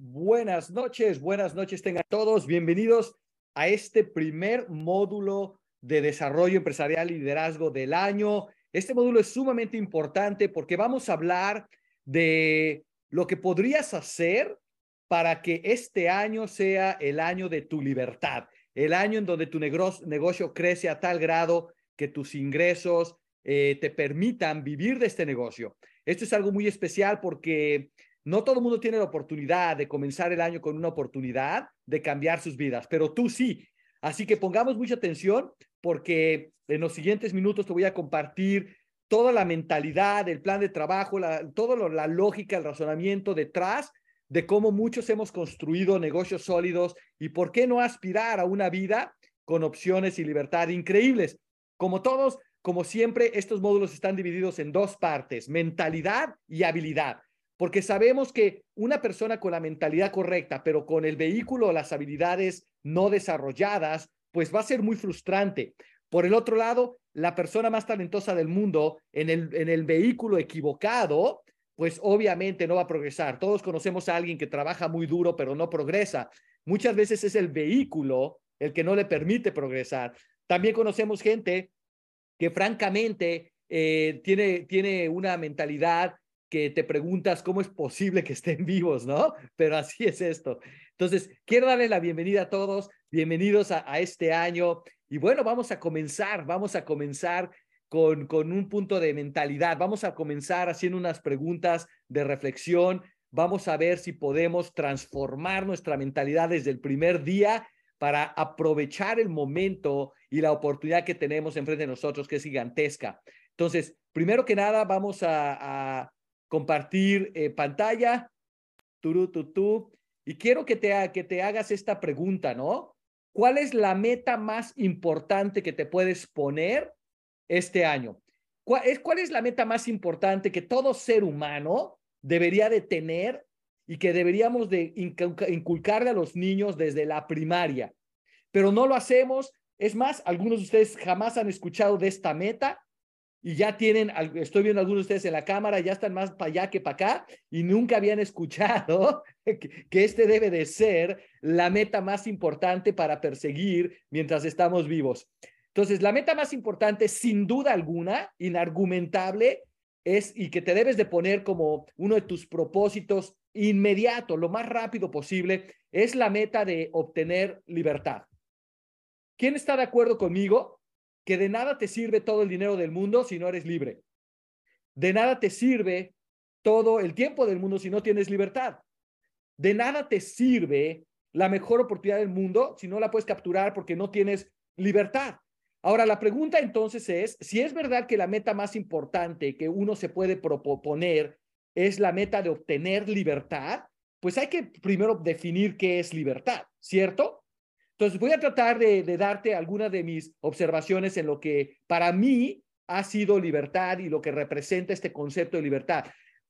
Buenas noches, buenas noches tengan todos. Bienvenidos a este primer módulo de desarrollo empresarial y liderazgo del año. Este módulo es sumamente importante porque vamos a hablar de lo que podrías hacer para que este año sea el año de tu libertad, el año en donde tu negocio crece a tal grado que tus ingresos eh, te permitan vivir de este negocio. Esto es algo muy especial porque no todo el mundo tiene la oportunidad de comenzar el año con una oportunidad de cambiar sus vidas, pero tú sí. Así que pongamos mucha atención porque en los siguientes minutos te voy a compartir toda la mentalidad, el plan de trabajo, la, toda la lógica, el razonamiento detrás de cómo muchos hemos construido negocios sólidos y por qué no aspirar a una vida con opciones y libertad increíbles. Como todos, como siempre, estos módulos están divididos en dos partes, mentalidad y habilidad porque sabemos que una persona con la mentalidad correcta, pero con el vehículo o las habilidades no desarrolladas, pues va a ser muy frustrante. Por el otro lado, la persona más talentosa del mundo en el, en el vehículo equivocado, pues obviamente no va a progresar. Todos conocemos a alguien que trabaja muy duro, pero no progresa. Muchas veces es el vehículo el que no le permite progresar. También conocemos gente que francamente eh, tiene, tiene una mentalidad que te preguntas cómo es posible que estén vivos, ¿no? Pero así es esto. Entonces, quiero darle la bienvenida a todos, bienvenidos a, este año. Y bueno, vamos a comenzar, vamos a comenzar con, con un punto de mentalidad. Vamos a comenzar haciendo unas preguntas de reflexión. Vamos a ver si podemos transformar nuestra mentalidad desde el primer día para aprovechar el momento y la oportunidad que tenemos enfrente de nosotros, que es gigantesca. Entonces, primero que nada, vamos a compartir eh, pantalla, tú, tú, tú, y quiero que te, que te hagas esta pregunta, ¿no? ¿Cuál es la meta más importante que te puedes poner este año? ¿Cuál es, ¿Cuál es la meta más importante que todo ser humano debería de tener y que deberíamos de inculcarle a los niños desde la primaria? Pero no lo hacemos. Es más, algunos de ustedes jamás han escuchado de esta meta y ya tienen, estoy viendo algunos de ustedes en la cámara, ya están más para allá que para acá y nunca habían escuchado que, este debe de ser la meta más importante para perseguir mientras estamos vivos. Entonces, la meta más importante, sin duda alguna, inargumentable, es y que te debes de poner como uno de tus propósitos inmediato, lo más rápido posible, es la meta de obtener libertad. ¿Quién está de acuerdo conmigo que de nada te sirve todo el dinero del mundo si no eres libre. De nada te sirve todo el tiempo del mundo si no tienes libertad. De nada te sirve la mejor oportunidad del mundo si no la puedes capturar porque no tienes libertad. Ahora, la pregunta entonces es, si es verdad que la meta más importante que uno se puede proponer es la meta de obtener libertad, pues hay que primero definir qué es libertad, ¿cierto? Entonces, voy a tratar de, darte algunas de mis observaciones en lo que para mí ha sido libertad y lo que representa este concepto de libertad.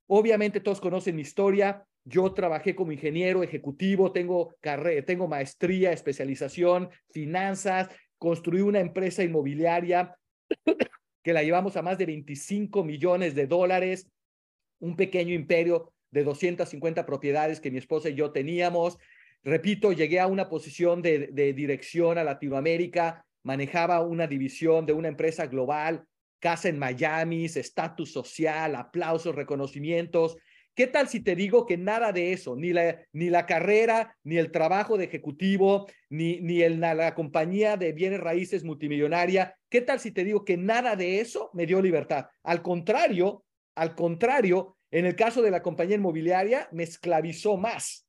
Obviamente todos conocen mi historia. Yo trabajé como ingeniero ejecutivo, tengo, carrera, tengo maestría, especialización, finanzas, construí una empresa inmobiliaria que la llevamos a más de 25 millones de dólares, un pequeño imperio de 250 propiedades que mi esposa y yo teníamos. Repito, llegué a una posición de, dirección a Latinoamérica, manejaba una división de una empresa global, casa en Miami, estatus social, aplausos, reconocimientos. ¿Qué tal si te digo que nada de eso, ni la, ni la carrera, ni el trabajo de ejecutivo, ni, ni el, la compañía de bienes raíces multimillonaria, qué tal si te digo que nada de eso me dio libertad? Al contrario, al contrario, en el caso de la compañía inmobiliaria, me esclavizó más.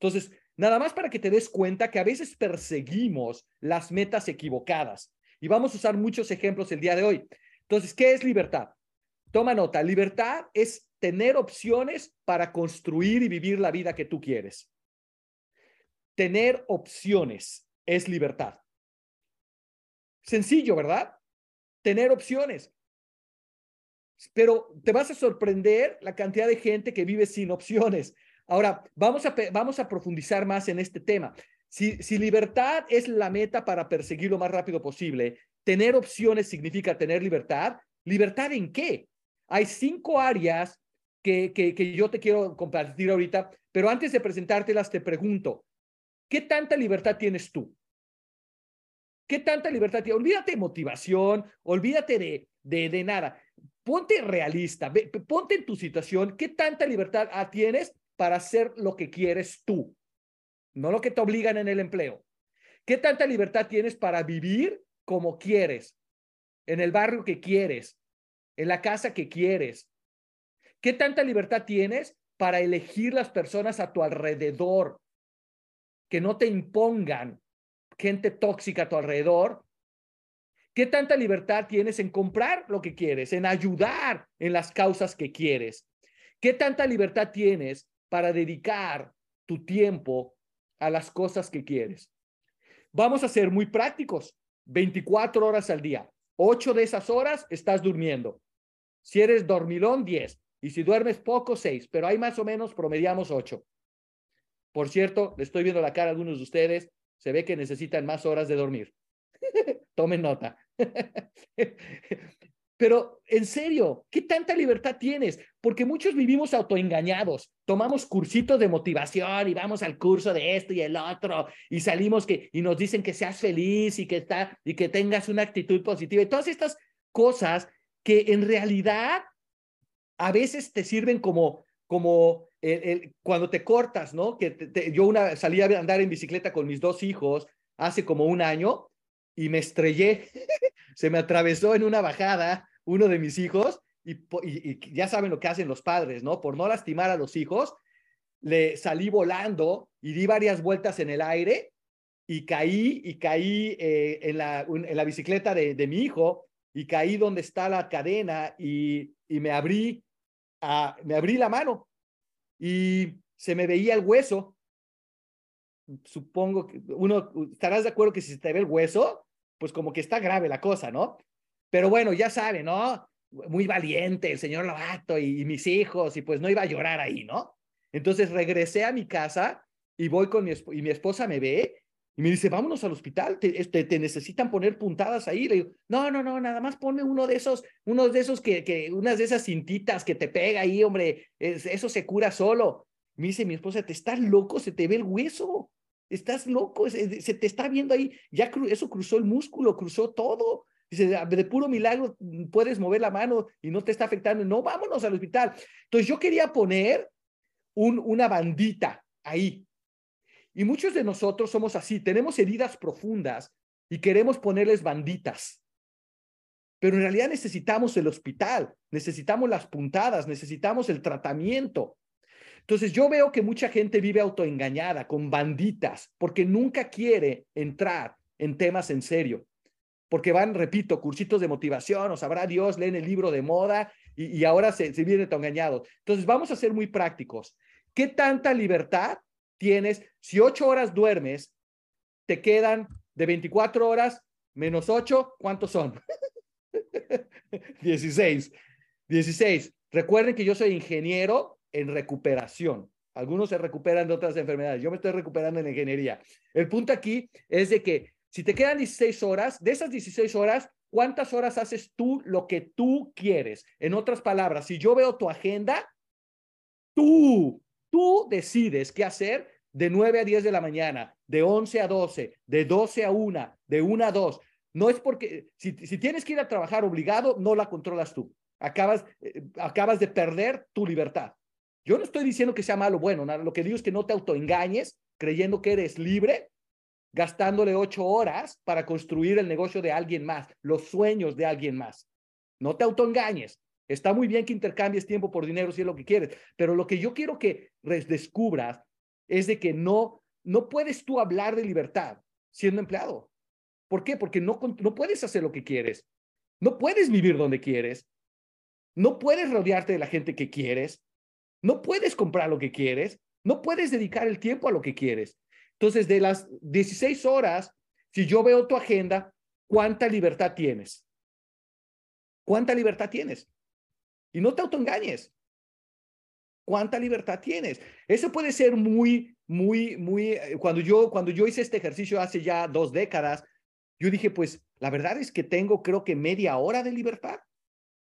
Entonces, nada más para que te des cuenta que a veces perseguimos las metas equivocadas. Y vamos a usar muchos ejemplos el día de hoy. Entonces, ¿qué es libertad? Toma nota, libertad es tener opciones para construir y vivir la vida que tú quieres. Tener opciones es libertad. Sencillo, ¿verdad? Tener opciones. Pero te vas a sorprender la cantidad de gente que vive sin opciones. Ahora, vamos a, vamos a profundizar más en este tema. Si, si libertad es la meta para perseguir lo más rápido posible, tener opciones significa tener libertad. ¿Libertad en qué? Hay cinco áreas que, que, que yo te quiero compartir ahorita, pero antes de presentártelas te pregunto, ¿qué tanta libertad tienes tú? ¿Qué tanta libertad tienes? Olvídate de motivación, olvídate de, de, de nada. Ponte realista, ponte en tu situación, ¿qué tanta libertad tienes para hacer lo que quieres tú? No lo que te obligan en el empleo. ¿Qué tanta libertad tienes para vivir como quieres? En el barrio que quieres, en la casa que quieres. ¿Qué tanta libertad tienes para elegir las personas a tu alrededor? Que no te impongan gente tóxica a tu alrededor. ¿Qué tanta libertad tienes en comprar lo que quieres, en ayudar en las causas que quieres? ¿Qué tanta libertad tienes para dedicar tu tiempo a las cosas que quieres? Vamos a ser muy prácticos. 24 horas al día. 8 de esas horas estás durmiendo. Si eres dormilón, 10. Y si duermes poco, 6. Pero hay más o menos, promediamos 8. Por cierto, le estoy viendo la cara a algunos de ustedes. Se ve que necesitan más horas de dormir. Tomen nota. Pero en serio, ¿qué tanta libertad tienes? Porque muchos vivimos autoengañados. Tomamos cursitos de motivación y vamos al curso de esto y el otro y salimos que y nos dicen que seas feliz y que está y que tengas una actitud positiva y todas estas cosas que en realidad a veces te sirven como como el, cuando te cortas, ¿no? Que yo una salí a andar en bicicleta con mis dos hijos hace como un año y me estrellé, se me atravesó en una bajada uno de mis hijos y, ya saben lo que hacen los padres, ¿no? Por no lastimar a los hijos, le salí volando y di varias vueltas en el aire y caí y caí eh, en, la, en la bicicleta de, de, mi hijo y caí donde está la cadena y, y me abrí a, me abrí la mano y se me veía el hueso. Supongo que uno estarás de acuerdo que si se te ve el hueso, pues como que está grave la cosa, ¿no? Pero bueno, ya sabe, ¿no? Muy valiente el señor Lobato y, mis hijos, y pues no iba a llorar ahí, ¿no? Entonces regresé a mi casa y voy con mi, y mi esposa me ve y me dice, vámonos al hospital, te, este, te, necesitan poner puntadas ahí. Le digo, no, no, no, nada más ponme uno de esos, uno de esos que, que unas de esas cintitas que te pega ahí, hombre, eso se cura solo. Me dice mi esposa, te estás loco, se te ve el hueso, estás loco, se, te está viendo ahí, ya eso cruzó el músculo, cruzó todo. Dice, de puro milagro puedes mover la mano y no te está afectando. No, vámonos al hospital. Entonces yo quería poner un, una bandita ahí. Y muchos de nosotros somos así, tenemos heridas profundas y queremos ponerles banditas. Pero en realidad necesitamos el hospital, necesitamos las puntadas, necesitamos el tratamiento. Entonces yo veo que mucha gente vive autoengañada con banditas porque nunca quiere entrar en temas en serio porque van, repito, cursitos de motivación, o sabrá Dios, leen el libro de moda y, ahora se, se vienen engañados. Entonces, vamos a ser muy prácticos. ¿Qué tanta libertad tienes? Si ocho horas duermes, te quedan de 24 horas menos ocho, ¿cuántos son? 16. 16. Recuerden que yo soy ingeniero en recuperación. Algunos se recuperan de otras enfermedades. Yo me estoy recuperando en ingeniería. El punto aquí es de que si te quedan 16 horas, de esas 16 horas, ¿cuántas horas haces tú lo que tú quieres? En otras palabras, si yo veo tu agenda, tú, tú decides qué hacer de 9 a 10 de la mañana, de 11 a 12, de 12 a 1, de 1 a 2. No es porque, si, si tienes que ir a trabajar obligado, no la controlas tú. Acabas, eh, acabas de perder tu libertad. Yo no estoy diciendo que sea malo o bueno, lo que digo es que no te autoengañes creyendo que eres libre gastándole ocho horas para construir el negocio de alguien más, los sueños de alguien más. No te autoengañes. Está muy bien que intercambies tiempo por dinero si es lo que quieres, pero lo que yo quiero que descubras es de que no, no puedes tú hablar de libertad siendo empleado. ¿Por qué? Porque no, no puedes hacer lo que quieres. No puedes vivir donde quieres. No puedes rodearte de la gente que quieres. No puedes comprar lo que quieres. No puedes dedicar el tiempo a lo que quieres. Entonces, de las 16 horas, si yo veo tu agenda, ¿cuánta libertad tienes? ¿Cuánta libertad tienes? Y no te autoengañes. ¿Cuánta libertad tienes? Eso puede ser muy, muy, muy, eh, cuando yo, cuando yo hice este ejercicio hace ya dos décadas, yo dije, pues la verdad es que tengo creo que media hora de libertad.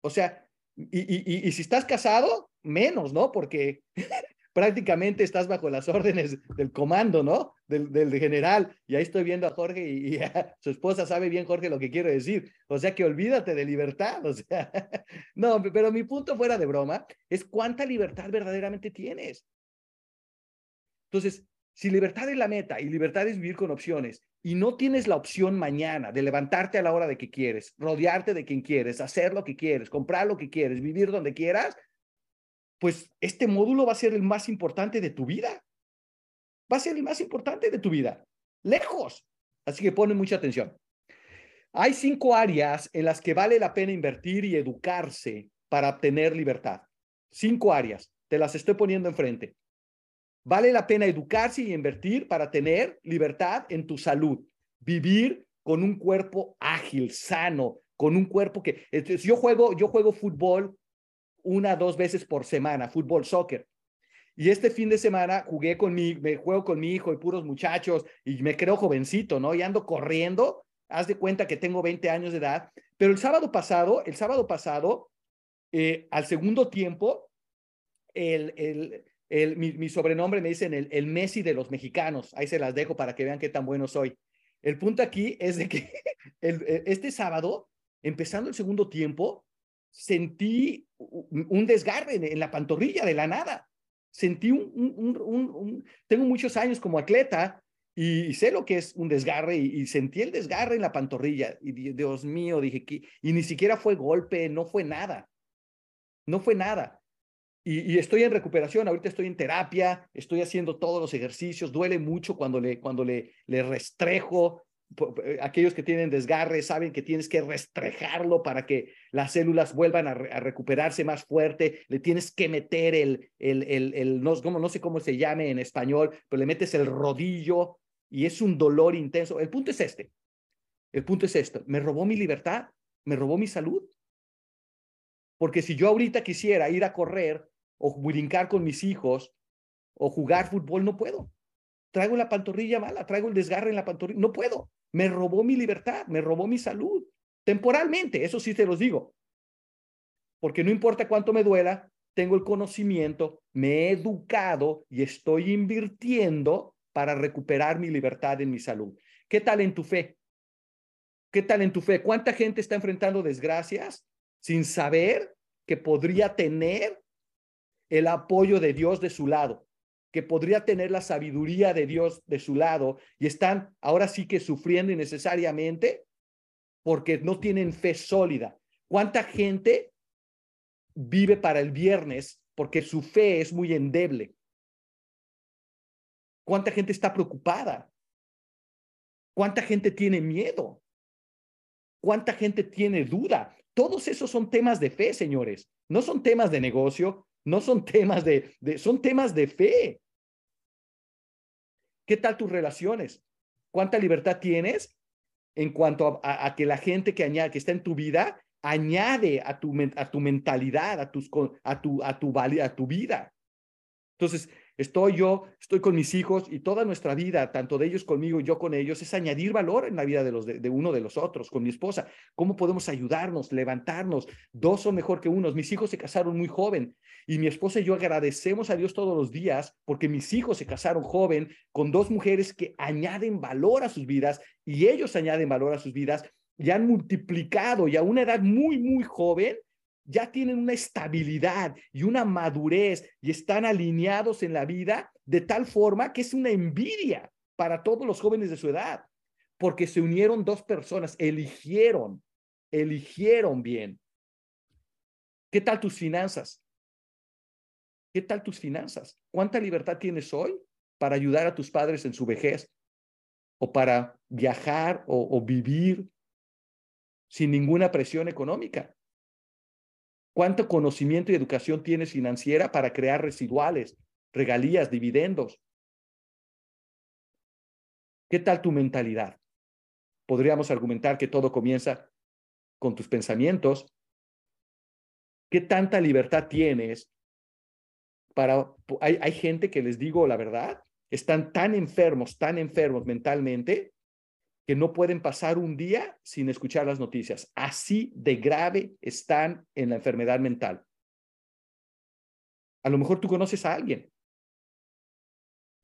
O sea, y, y, si estás casado, menos, ¿no? Porque prácticamente estás bajo las órdenes del comando, ¿no? Del, general. Y ahí estoy viendo a Jorge y, su esposa sabe bien, Jorge, lo que quiero decir. O sea que olvídate de libertad. O no, pero mi punto fuera de broma es cuánta libertad verdaderamente tienes. Entonces, si libertad es la meta y libertad es vivir con opciones y no tienes la opción mañana de levantarte a la hora de que quieres, rodearte de quien quieres, hacer lo que quieres, comprar lo que quieres, vivir donde quieras, pues este módulo va a ser el más importante de tu vida. Va a ser el más importante de tu vida. Lejos. Así que pone mucha atención. Hay cinco áreas en las que vale la pena invertir y educarse para obtener libertad. Cinco áreas. Te las estoy poniendo enfrente. Vale la pena educarse y invertir para tener libertad en tu salud. Vivir con un cuerpo ágil, sano, con un cuerpo que yo juego yo juego fútbol una, dos veces por semana, fútbol, soccer. Y este fin de semana jugué con mi, me juego con mi hijo y puros muchachos y me creo jovencito, ¿no? Y ando corriendo, haz de cuenta que tengo 20 años de edad, pero el sábado pasado, el sábado pasado, eh, al segundo tiempo, el, el, el, mi, sobrenombre me dicen el, el Messi de los mexicanos, ahí se las dejo para que vean qué tan bueno soy. El punto aquí es de que el, este sábado, empezando el segundo tiempo, sentí un desgarre en la pantorrilla de la nada. Sentí un, tengo muchos años como atleta y, sé lo que es un desgarre y, sentí el desgarre en la pantorrilla y Dios mío, dije que, y ni siquiera fue golpe, no fue nada, no fue nada. Y, y, estoy en recuperación, ahorita estoy en terapia, estoy haciendo todos los ejercicios, duele mucho cuando le, cuando le, le restrejo, aquellos que tienen desgarre saben que tienes que restrejarlo para que las células vuelvan a, recuperarse más fuerte, le tienes que meter el, el, el, el no, no sé cómo se llame en español, pero le metes el rodillo y es un dolor intenso. El punto es este, el punto es esto, me robó mi libertad, me robó mi salud. Porque si yo ahorita quisiera ir a correr o brincar con mis hijos o jugar fútbol, no puedo. Traigo la pantorrilla mala, traigo el desgarre en la pantorrilla, no puedo me robó mi libertad, me robó mi salud, temporalmente, eso sí te los digo. Porque no importa cuánto me duela, tengo el conocimiento, me he educado y estoy invirtiendo para recuperar mi libertad en mi salud. ¿Qué tal en tu fe? ¿Qué tal en tu fe? ¿Cuánta gente está enfrentando desgracias sin saber que podría tener el apoyo de Dios de su lado? Que podría tener la sabiduría de Dios de su lado y están ahora sí que sufriendo innecesariamente porque no tienen fe sólida. ¿Cuánta gente vive para el viernes porque su fe es muy endeble? ¿Cuánta gente está preocupada? ¿Cuánta gente tiene miedo? ¿Cuánta gente tiene duda? Todos esos son temas de fe, señores. No son temas de negocio, no son temas de, son temas de fe. ¿Qué tal tus relaciones? ¿Cuánta libertad tienes en cuanto a, que la gente que, añade, que está en tu vida añade a tu, a tu mentalidad, a, tus, tu, a, tu, a tu vida? Entonces, estoy yo, estoy con mis hijos y toda nuestra vida, tanto de ellos conmigo y yo con ellos, es añadir valor en la vida de, uno de los otros, con mi esposa. ¿Cómo podemos ayudarnos, levantarnos? Dos son mejor que unos. Mis hijos se casaron muy joven y mi esposa y yo agradecemos a Dios todos los días porque mis hijos se casaron joven con dos mujeres que añaden valor a sus vidas y ellos añaden valor a sus vidas y han multiplicado y a una edad muy, muy joven ya tienen una estabilidad y una madurez y están alineados en la vida de tal forma que es una envidia para todos los jóvenes de su edad, porque se unieron dos personas, eligieron, eligieron bien. ¿Qué tal tus finanzas? ¿Qué tal tus finanzas? ¿Cuánta libertad tienes hoy para ayudar a tus padres en su vejez? ¿O para viajar o, o vivir sin ninguna presión económica? ¿Cuánto conocimiento y educación tienes financiera para crear residuales, regalías, dividendos? ¿Qué tal tu mentalidad? Podríamos argumentar que todo comienza con tus pensamientos. ¿Qué tanta libertad tienes para... Hay, hay gente que les digo la verdad, están tan enfermos, tan enfermos mentalmente, que no pueden pasar un día sin escuchar las noticias. Así de grave están en la enfermedad mental. A lo mejor tú conoces a alguien.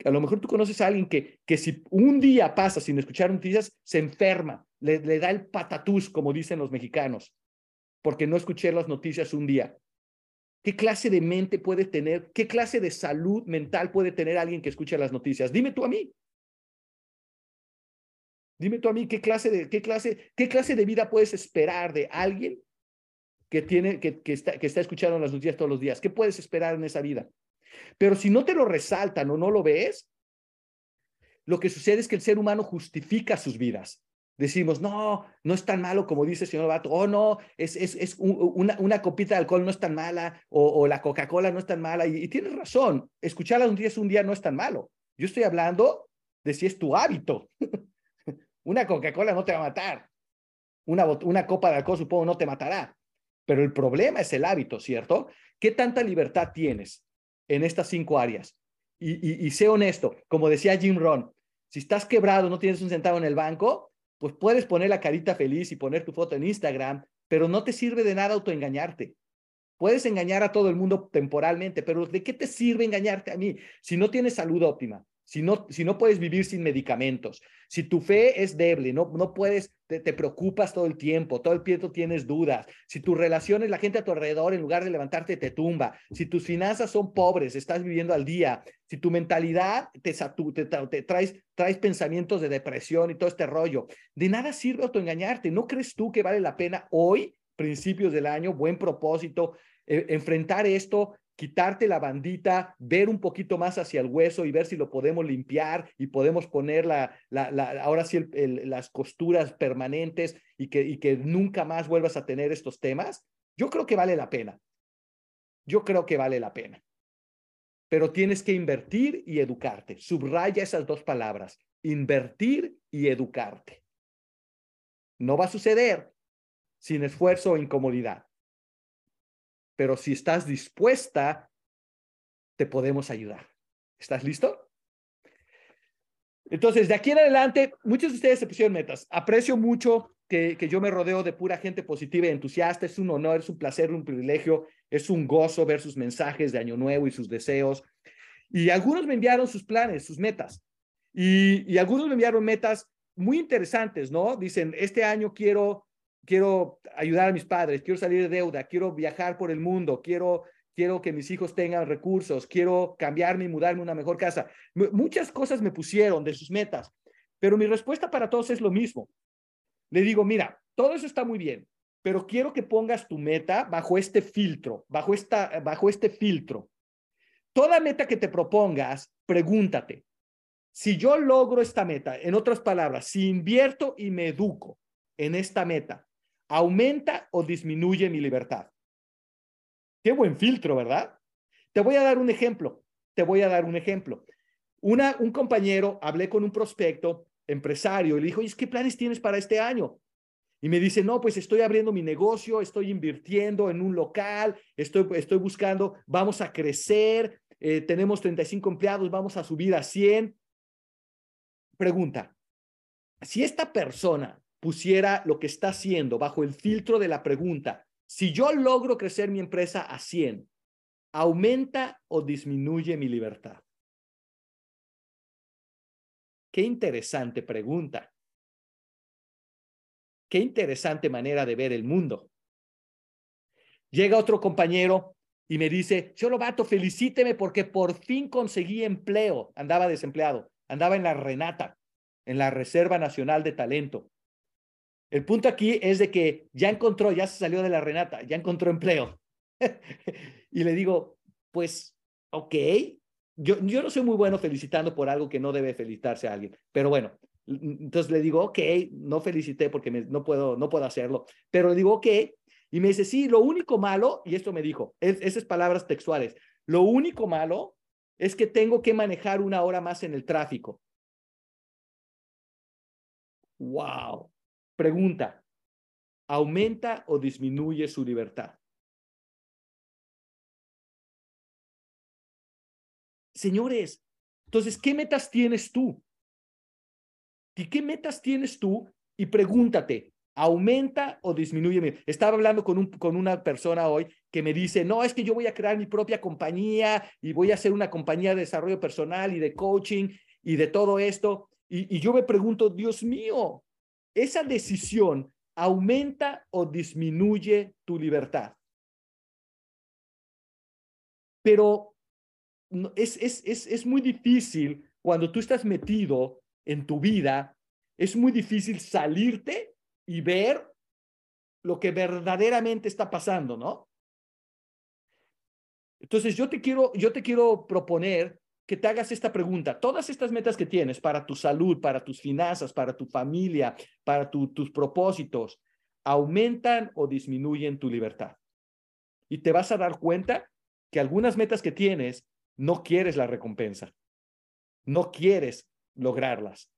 A lo mejor tú conoces a alguien que, que si un día pasa sin escuchar noticias, se enferma, le, le da el patatús, como dicen los mexicanos, porque no escuché las noticias un día. ¿Qué clase de mente puede tener? ¿Qué clase de salud mental puede tener alguien que escucha las noticias? Dime tú a mí. Dime tú a mí qué clase de qué clase qué clase de vida puedes esperar de alguien que tiene que, que está que está escuchando las noticias todos los días. ¿Qué puedes esperar en esa vida? Pero si no te lo resaltan o no lo ves, lo que sucede es que el ser humano justifica sus vidas. Decimos, no, no es tan malo como dice el señor Bato, oh no, es, es, es una, una, copita de alcohol no es tan mala, o, o la Coca-Cola no es tan mala, y, y, tienes razón, escuchar las noticias un día no es tan malo. Yo estoy hablando de si es tu hábito. una Coca-Cola no te va a matar, una, una copa de alcohol supongo no te matará, pero el problema es el hábito, ¿cierto? ¿Qué tanta libertad tienes en estas cinco áreas? Y, y, y sé honesto, como decía Jim Ron, si estás quebrado, no tienes un centavo en el banco, pues puedes poner la carita feliz y poner tu foto en Instagram, pero no te sirve de nada autoengañarte. Puedes engañar a todo el mundo temporalmente, pero ¿de qué te sirve engañarte a mí si no tienes salud óptima? Si no, si no puedes vivir sin medicamentos, si tu fe es débil, no, no puedes, te, te, preocupas todo el tiempo, todo el tiempo tienes dudas, si tus relaciones, la gente a tu alrededor, en lugar de levantarte, te tumba, si tus finanzas son pobres, estás viviendo al día, si tu mentalidad te, te, te traes, traes pensamientos de depresión y todo este rollo, de nada sirve autoengañarte. ¿No crees tú que vale la pena hoy, principios del año, buen propósito, eh, enfrentar esto quitarte la bandita, ver un poquito más hacia el hueso y ver si lo podemos limpiar y podemos poner la, ahora sí las costuras permanentes y que, y que nunca más vuelvas a tener estos temas, yo creo que vale la pena. Yo creo que vale la pena. Pero tienes que invertir y educarte. Subraya esas dos palabras, invertir y educarte. No va a suceder sin esfuerzo o incomodidad pero si estás dispuesta, te podemos ayudar. ¿Estás listo? Entonces, de aquí en adelante, muchos de ustedes se pusieron metas. Aprecio mucho que, que, yo me rodeo de pura gente positiva y entusiasta. Es un honor, es un placer, un privilegio, es un gozo ver sus mensajes de Año Nuevo y sus deseos. Y algunos me enviaron sus planes, sus metas. Y, y algunos me enviaron metas muy interesantes, ¿no? Dicen, este año quiero quiero ayudar a mis padres, quiero salir de deuda, quiero viajar por el mundo, quiero, quiero que mis hijos tengan recursos, quiero cambiarme y mudarme a una mejor casa. Muchas cosas me pusieron de sus metas, pero mi respuesta para todos es lo mismo. Le digo, mira, todo eso está muy bien, pero quiero que pongas tu meta bajo este filtro, bajo, esta, bajo este filtro. Toda meta que te propongas, pregúntate, si yo logro esta meta, en otras palabras, si invierto y me educo en esta meta, ¿Aumenta o disminuye mi libertad? Qué buen filtro, ¿verdad? Te voy a dar un ejemplo. Te voy a dar un ejemplo. Un compañero, hablé con un prospecto empresario y le dijo, ¿qué planes tienes para este año? Y me dice, no, pues estoy abriendo mi negocio, estoy invirtiendo en un local, estoy, estoy buscando, vamos a crecer, eh, tenemos 35 empleados, vamos a subir a 100. Pregunta, si esta persona pusiera lo que está haciendo bajo el filtro de la pregunta, si yo logro crecer mi empresa a 100, ¿aumenta o disminuye mi libertad? Qué interesante pregunta. Qué interesante manera de ver el mundo. Llega otro compañero y me dice, yo vato, felicíteme porque por fin conseguí empleo. Andaba desempleado, andaba en la Renata, en la Reserva Nacional de Talento. El punto aquí es de que ya encontró, ya se salió de la Renata, ya encontró empleo. y le digo, pues, ok, yo, yo no soy muy bueno felicitando por algo que no debe felicitarse a alguien, pero bueno, entonces le digo, ok, no felicité porque no, puedo, no puedo hacerlo, pero le digo, ok, y me dice, sí, lo único malo, y esto me dijo, es, esas palabras textuales, lo único malo es que tengo que manejar una hora más en el tráfico. Wow. Pregunta, ¿aumenta o disminuye su libertad? Señores, entonces, ¿qué metas tienes tú? ¿Y qué metas tienes tú? Y pregúntate, ¿Aumenta o disminuye? Estaba hablando con, un, con una persona hoy que me dice, no, es que yo voy a crear mi propia compañía y voy a hacer una compañía de desarrollo personal y de coaching y de todo esto. Y, y yo me pregunto, Dios mío, ¿esa decisión aumenta o disminuye tu libertad? Pero es, es, es, es muy difícil cuando tú estás metido en tu vida, es muy difícil salirte y ver lo que verdaderamente está pasando, ¿no? Entonces yo te quiero, yo te quiero proponer que te hagas esta pregunta. Todas estas metas que tienes para tu salud, para tus finanzas, para tu familia, para tus propósitos, ¿aumentan o disminuyen tu libertad? Y te vas a dar cuenta que algunas metas que tienes no quieres la recompensa. No quieres lograrlas.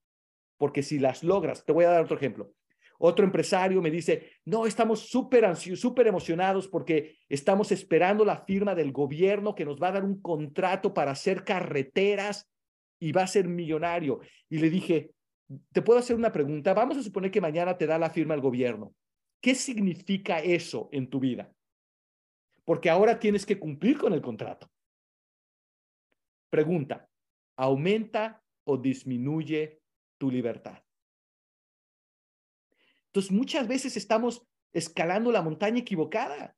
Porque si las logras, te voy a dar otro ejemplo. Otro empresario me dice, no, estamos súper súper emocionados porque estamos esperando la firma del gobierno que nos va a dar un contrato para hacer carreteras y va a ser millonario. Y le dije, te puedo hacer una pregunta. Vamos a suponer que mañana te da la firma el gobierno. ¿Qué significa eso en tu vida? Porque ahora tienes que cumplir con el contrato. Pregunta, ¿aumenta o disminuye tu libertad? Entonces, muchas veces estamos escalando la montaña equivocada.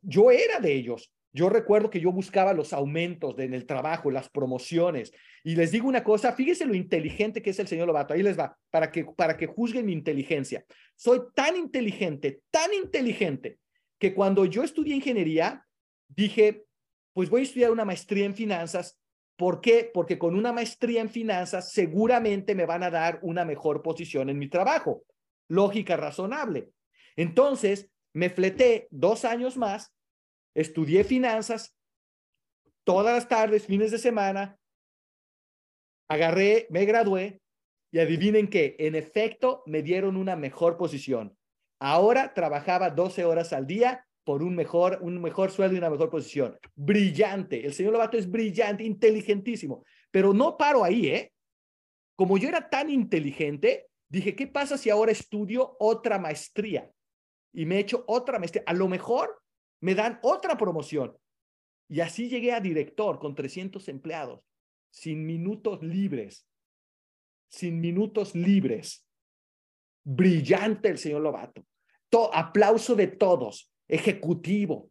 Yo era de ellos. Yo recuerdo que yo buscaba los aumentos en el trabajo, las promociones. Y les digo una cosa, fíjese lo inteligente que es el señor Lobato. Ahí les va, para que, para que juzguen mi inteligencia. Soy tan inteligente, tan inteligente, que cuando yo estudié ingeniería, dije, pues voy a estudiar una maestría en finanzas. ¿Por qué? Porque con una maestría en finanzas seguramente me van a dar una mejor posición en mi trabajo lógica razonable. Entonces, me fleté dos años más, estudié finanzas, todas las tardes, fines de semana, agarré, me gradué y adivinen qué, en efecto, me dieron una mejor posición. Ahora trabajaba 12 horas al día por un mejor, un mejor sueldo y una mejor posición. Brillante. El señor Lobato es brillante, inteligentísimo. Pero no paro ahí, ¿eh? Como yo era tan inteligente, Dije, ¿qué pasa si ahora estudio otra maestría? Y me he hecho otra maestría. A lo mejor me dan otra promoción. Y así llegué a director con 300 empleados, sin minutos libres. Sin minutos libres. Brillante el señor Lobato. aplauso de todos. Ejecutivo.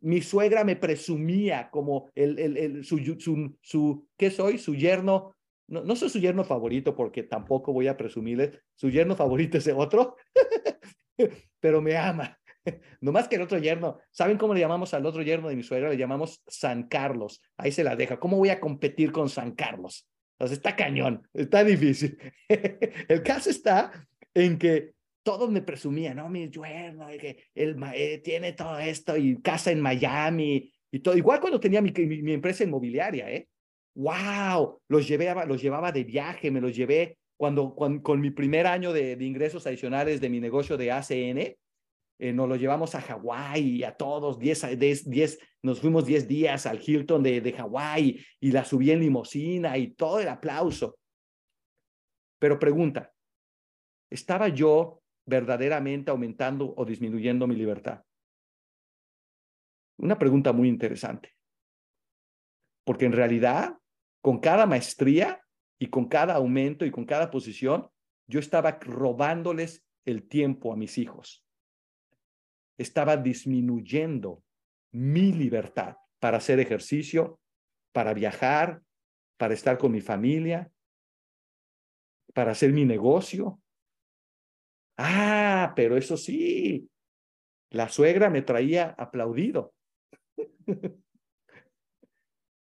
Mi suegra me presumía como el, el, el su, su, su, ¿qué soy? Su yerno no, no soy su yerno favorito porque tampoco voy a presumirle, su yerno favorito es otro, pero me ama. No más que el otro yerno. ¿Saben cómo le llamamos al otro yerno de mi suegra? Le llamamos San Carlos. Ahí se la deja. ¿Cómo voy a competir con San Carlos? Entonces está cañón, está difícil. El caso está en que todos me presumían, ¿no? Mi yerno, que él eh, tiene todo esto y casa en Miami y todo. Igual cuando tenía mi, mi, mi empresa inmobiliaria, ¿eh? Wow, los, llevé, los llevaba de viaje, me los llevé cuando, con mi primer año de, ingresos adicionales de mi negocio de ACN, eh, nos lo llevamos a Hawái, a todos, 10, 10, nos fuimos 10 días al Hilton de, de Hawái y la subí en limosina y todo el aplauso. Pero pregunta, ¿estaba yo verdaderamente aumentando o disminuyendo mi libertad? Una pregunta muy interesante. Porque en realidad con cada maestría y con cada aumento y con cada posición, yo estaba robándoles el tiempo a mis hijos. Estaba disminuyendo mi libertad para hacer ejercicio, para viajar, para estar con mi familia, para hacer mi negocio. Ah, pero eso sí, la suegra me traía aplaudido.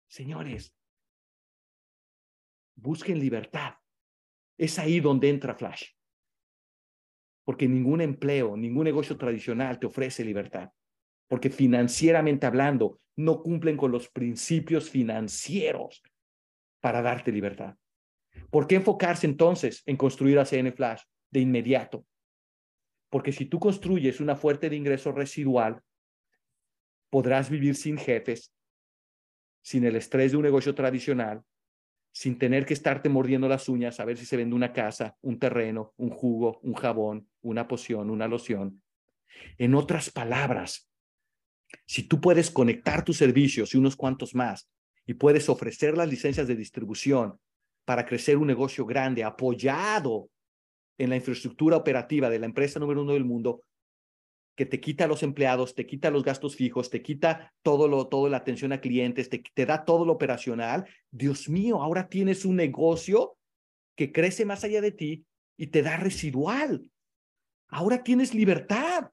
Señores, busquen libertad. Es ahí donde entra Flash. Porque ningún empleo, ningún negocio tradicional te ofrece libertad. Porque financieramente hablando, no cumplen con los principios financieros para darte libertad. ¿Por qué enfocarse entonces en construir ACN Flash de inmediato? Porque si tú construyes una fuente de ingreso residual, podrás vivir sin jefes, sin el estrés de un negocio tradicional, sin tener que estarte mordiendo las uñas a ver si se vende una casa, un terreno, un jugo, un jabón, una poción, una loción. En otras palabras, si tú puedes conectar tus servicios y unos cuantos más y puedes ofrecer las licencias de distribución para crecer un negocio grande apoyado en la infraestructura operativa de la empresa número uno del mundo, que te quita los empleados, te quita los gastos fijos, te quita todo lo, todo la atención a clientes, te, te da todo lo operacional. Dios mío, ahora tienes un negocio que crece más allá de ti y te da residual. Ahora tienes libertad.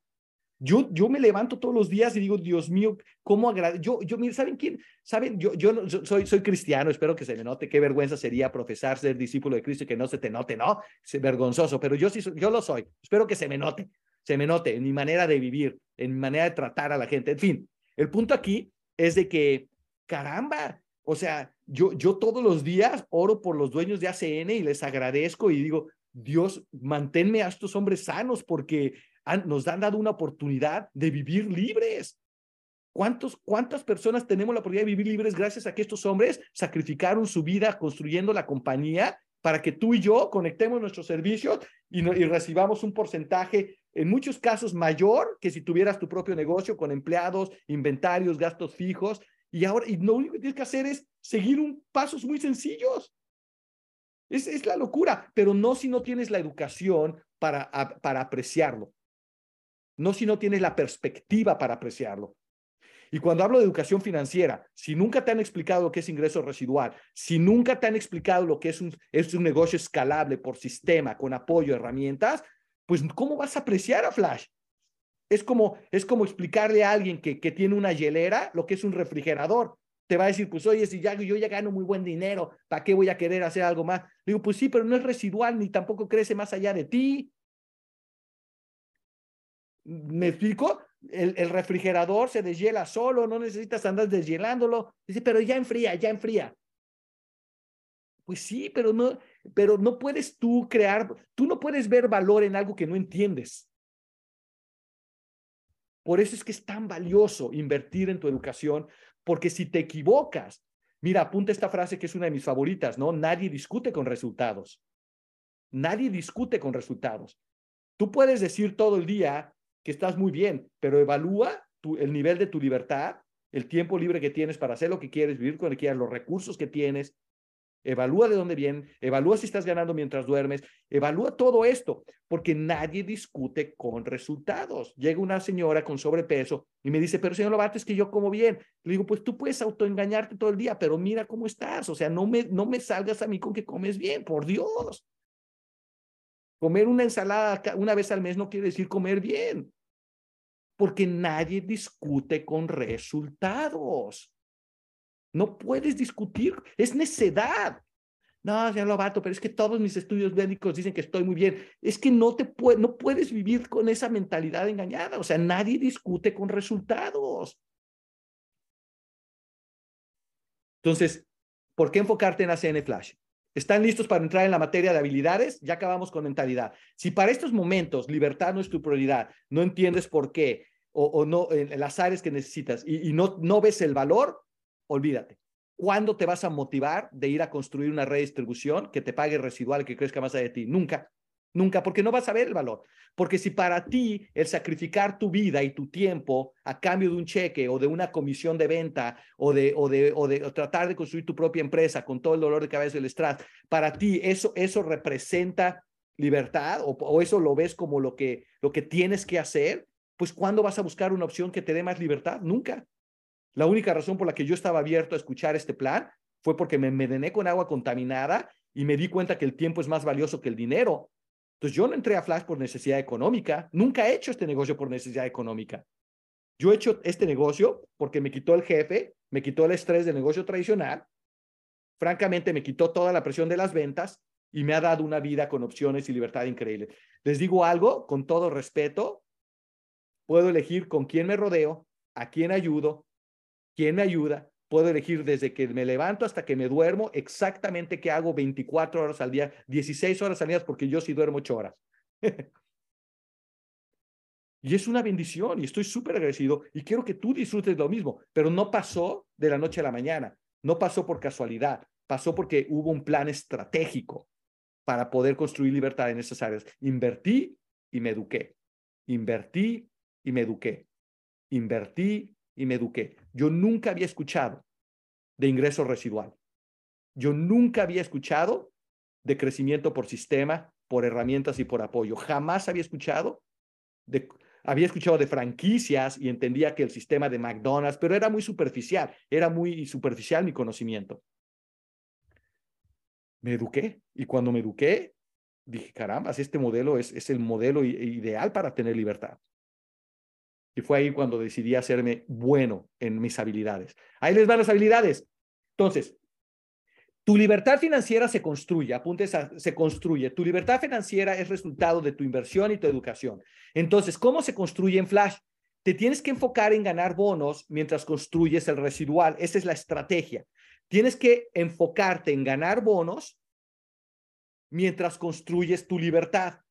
Yo, yo me levanto todos los días y digo, Dios mío, ¿cómo agradezco? Yo, yo, mira, ¿saben quién? ¿Saben? Yo, yo, soy, soy cristiano, espero que se me note. Qué vergüenza sería profesar ser discípulo de Cristo y que no se te note, ¿no? Es vergonzoso, pero yo sí, yo lo soy. Espero que se me note, se me note en mi manera de vivir, en mi manera de tratar a la gente. En fin, el punto aquí es de que, caramba, o sea, yo, yo todos los días oro por los dueños de ACN y les agradezco y digo, Dios, manténme a estos hombres sanos porque nos han dado una oportunidad de vivir libres. ¿Cuántos, ¿Cuántas personas tenemos la oportunidad de vivir libres gracias a que estos hombres sacrificaron su vida construyendo la compañía para que tú y yo conectemos nuestros servicios y, y recibamos un porcentaje, en muchos casos mayor que si tuvieras tu propio negocio con empleados, inventarios, gastos fijos? Y ahora, y lo único que tienes que hacer es seguir un, pasos muy sencillos. Es, es la locura, pero no si no tienes la educación para, para apreciarlo no si no tienes la perspectiva para apreciarlo. Y cuando hablo de educación financiera, si nunca te han explicado lo que es ingreso residual, si nunca te han explicado lo que es un, es un negocio escalable por sistema, con apoyo, herramientas, pues ¿cómo vas a apreciar a Flash? Es como, es como explicarle a alguien que, que tiene una hielera lo que es un refrigerador. Te va a decir, pues oye, si ya, yo ya gano muy buen dinero, ¿para qué voy a querer hacer algo más? Digo, pues sí, pero no es residual ni tampoco crece más allá de ti. ¿Me explico? El, el, refrigerador se deshiela solo, no necesitas andar deshielándolo. Dice, pero ya enfría, ya enfría. Pues sí, pero no, pero no puedes tú crear, tú no puedes ver valor en algo que no entiendes. Por eso es que es tan valioso invertir en tu educación, porque si te equivocas, mira, apunta esta frase que es una de mis favoritas, ¿no? Nadie discute con resultados. Nadie discute con resultados. Tú puedes decir todo el día, que estás muy bien, pero evalúa tu, el nivel de tu libertad, el tiempo libre que tienes para hacer lo que quieres, vivir con lo que quieras, los recursos que tienes. Evalúa de dónde vienen, evalúa si estás ganando mientras duermes, evalúa todo esto, porque nadie discute con resultados. Llega una señora con sobrepeso y me dice, pero señor Lobato, es que yo como bien. Le digo, pues tú puedes autoengañarte todo el día, pero mira cómo estás. O sea, no me, no me salgas a mí con que comes bien, por Dios. Comer una ensalada una vez al mes no quiere decir comer bien, porque nadie discute con resultados. No puedes discutir, es necedad. No, señor Lobato, pero es que todos mis estudios médicos dicen que estoy muy bien. Es que no te no puedes vivir con esa mentalidad engañada. O sea, nadie discute con resultados. Entonces, ¿por qué enfocarte en ACN Flash? ¿Están listos para entrar en la materia de habilidades? Ya acabamos con mentalidad. Si para estos momentos libertad no es tu prioridad, no entiendes por qué o, no en las áreas que necesitas y, no, no ves el valor, olvídate. ¿Cuándo te vas a motivar de ir a construir una red de distribución que te pague residual que crezca más allá de ti? Nunca. Nunca, porque no vas a ver el valor. Porque si para ti el sacrificar tu vida y tu tiempo a cambio de un cheque o de una comisión de venta o de, o de, o de tratar de construir tu propia empresa con todo el dolor de cabeza y el estrés, para ti eso, eso representa libertad o, o, eso lo ves como lo que, lo que tienes que hacer, pues ¿cuándo vas a buscar una opción que te dé más libertad? Nunca. La única razón por la que yo estaba abierto a escuchar este plan fue porque me envenené con agua contaminada y me di cuenta que el tiempo es más valioso que el dinero entonces yo no entré a Flash por necesidad económica, nunca he hecho este negocio por necesidad económica. Yo he hecho este negocio porque me quitó el jefe, me quitó el estrés del negocio tradicional, francamente me quitó toda la presión de las ventas y me ha dado una vida con opciones y libertad increíble. Les digo algo con todo respeto, puedo elegir con quién me rodeo, a quién ayudo, quién me ayuda, Puedo elegir desde que me levanto hasta que me duermo exactamente qué hago 24 horas al día, 16 horas al día, porque yo sí duermo 8 horas. y es una bendición y estoy súper agradecido y quiero que tú disfrutes lo mismo, pero no pasó de la noche a la mañana, no pasó por casualidad. pasó porque hubo un plan estratégico para poder construir libertad en esas áreas. Invertí y me eduqué. Invertí y me eduqué. Invertí y me eduqué. Yo nunca había escuchado de ingreso residual. Yo nunca había escuchado de crecimiento por sistema, por herramientas y por apoyo. Jamás había escuchado de, había escuchado de franquicias y entendía que el sistema de McDonald's, pero era muy superficial, era muy superficial mi conocimiento. Me eduqué y cuando me eduqué, dije, caramba, este modelo es, es el modelo ideal para tener libertad. Y fue ahí cuando decidí hacerme bueno en mis habilidades. Ahí les van las habilidades. Entonces, tu libertad financiera se construye, apuntes se construye. Tu libertad financiera es resultado de tu inversión y tu educación. Entonces, ¿cómo se construye en Flash? Te tienes que enfocar en ganar bonos mientras construyes el residual. Esa es la estrategia. Tienes que enfocarte en ganar bonos mientras construyes tu libertad.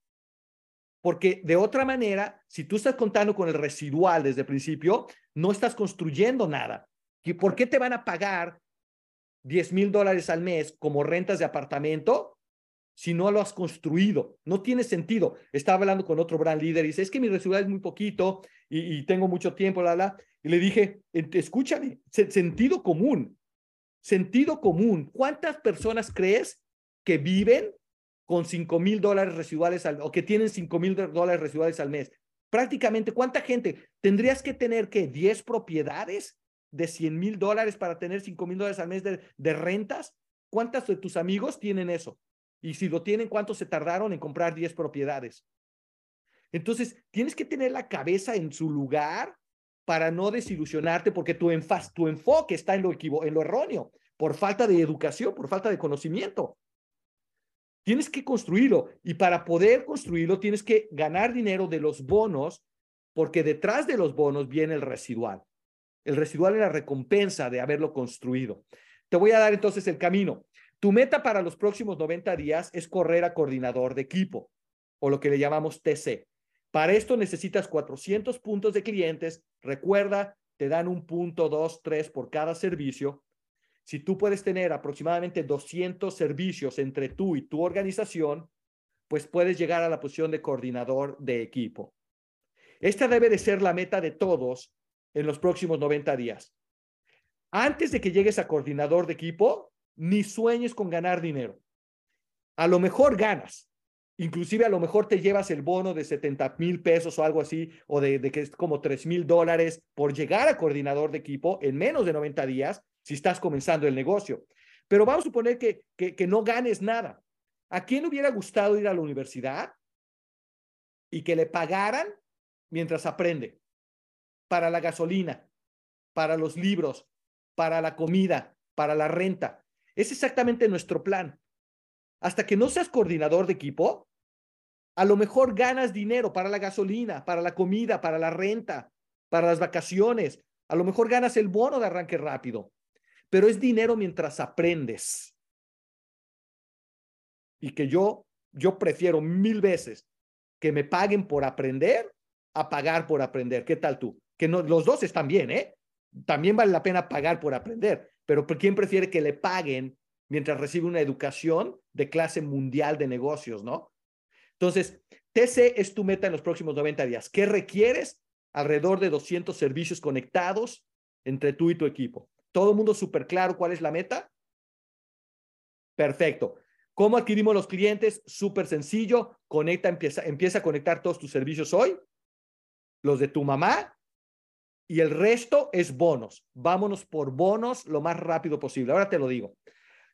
Porque de otra manera, si tú estás contando con el residual desde el principio, no estás construyendo nada. ¿Y por qué te van a pagar 10 mil dólares al mes como rentas de apartamento si no lo has construido. No tiene sentido. Estaba hablando con otro brand líder y dice, es que mi residual es muy poquito y, tengo mucho tiempo, la, la. Y le dije, escúchame, sentido común, sentido común. ¿Cuántas personas crees que viven con 5 mil dólares residuales al, o que tienen 5 mil dólares residuales al mes? Prácticamente, ¿cuánta gente? Tendrías que tener que 10 propiedades de 100 mil dólares para tener 5 mil dólares al mes de, rentas? ¿Cuántos de tus amigos tienen eso? Y si lo tienen, ¿cuántos se tardaron en comprar 10 propiedades? Entonces, tienes que tener la cabeza en su lugar para no desilusionarte porque tu, enfoque está en lo erróneo, por falta de educación, por falta de conocimiento. Tienes que construirlo y para poder construirlo tienes que ganar dinero de los bonos porque detrás de los bonos viene el residual. El residual es la recompensa de haberlo construido. Te voy a dar entonces el camino. Tu meta para los próximos 90 días es correr a coordinador de equipo o lo que le llamamos TC. Para esto necesitas 400 puntos de clientes. Recuerda, te dan un punto, dos, tres por cada servicio. Si tú puedes tener aproximadamente 200 servicios entre tú y tu organización, pues puedes llegar a la posición de coordinador de equipo. Esta debe de ser la meta de todos en los próximos 90 días. Antes de que llegues a coordinador de equipo, ni sueñes con ganar dinero. A lo mejor ganas, inclusive a lo mejor te llevas el bono de 70 mil pesos o algo así, o de, que es como 3 mil dólares por llegar a coordinador de equipo en menos de 90 días si estás comenzando el negocio. Pero vamos a suponer que, que, no ganes nada. ¿A quién hubiera gustado ir a la universidad y que le pagaran mientras aprende? para la gasolina, para los libros, para la comida, para la renta. Es exactamente nuestro plan. Hasta que no seas coordinador de equipo, a lo mejor ganas dinero para la gasolina, para la comida, para la renta, para las vacaciones. A lo mejor ganas el bono de arranque rápido, pero es dinero mientras aprendes. Y que yo, yo prefiero mil veces que me paguen por aprender a pagar por aprender. ¿Qué tal tú? que no, los dos están bien, ¿eh? También vale la pena pagar por aprender, pero ¿quién prefiere que le paguen mientras recibe una educación de clase mundial de negocios, ¿no? Entonces, TC es tu meta en los próximos 90 días. ¿Qué requieres? Alrededor de 200 servicios conectados entre tú y tu equipo. ¿Todo el mundo súper claro cuál es la meta? Perfecto. ¿Cómo adquirimos los clientes? Súper sencillo. Conecta, empieza, empieza a conectar todos tus servicios hoy. Los de tu mamá, y el resto es bonos. Vámonos por bonos lo más rápido posible. Ahora te lo digo.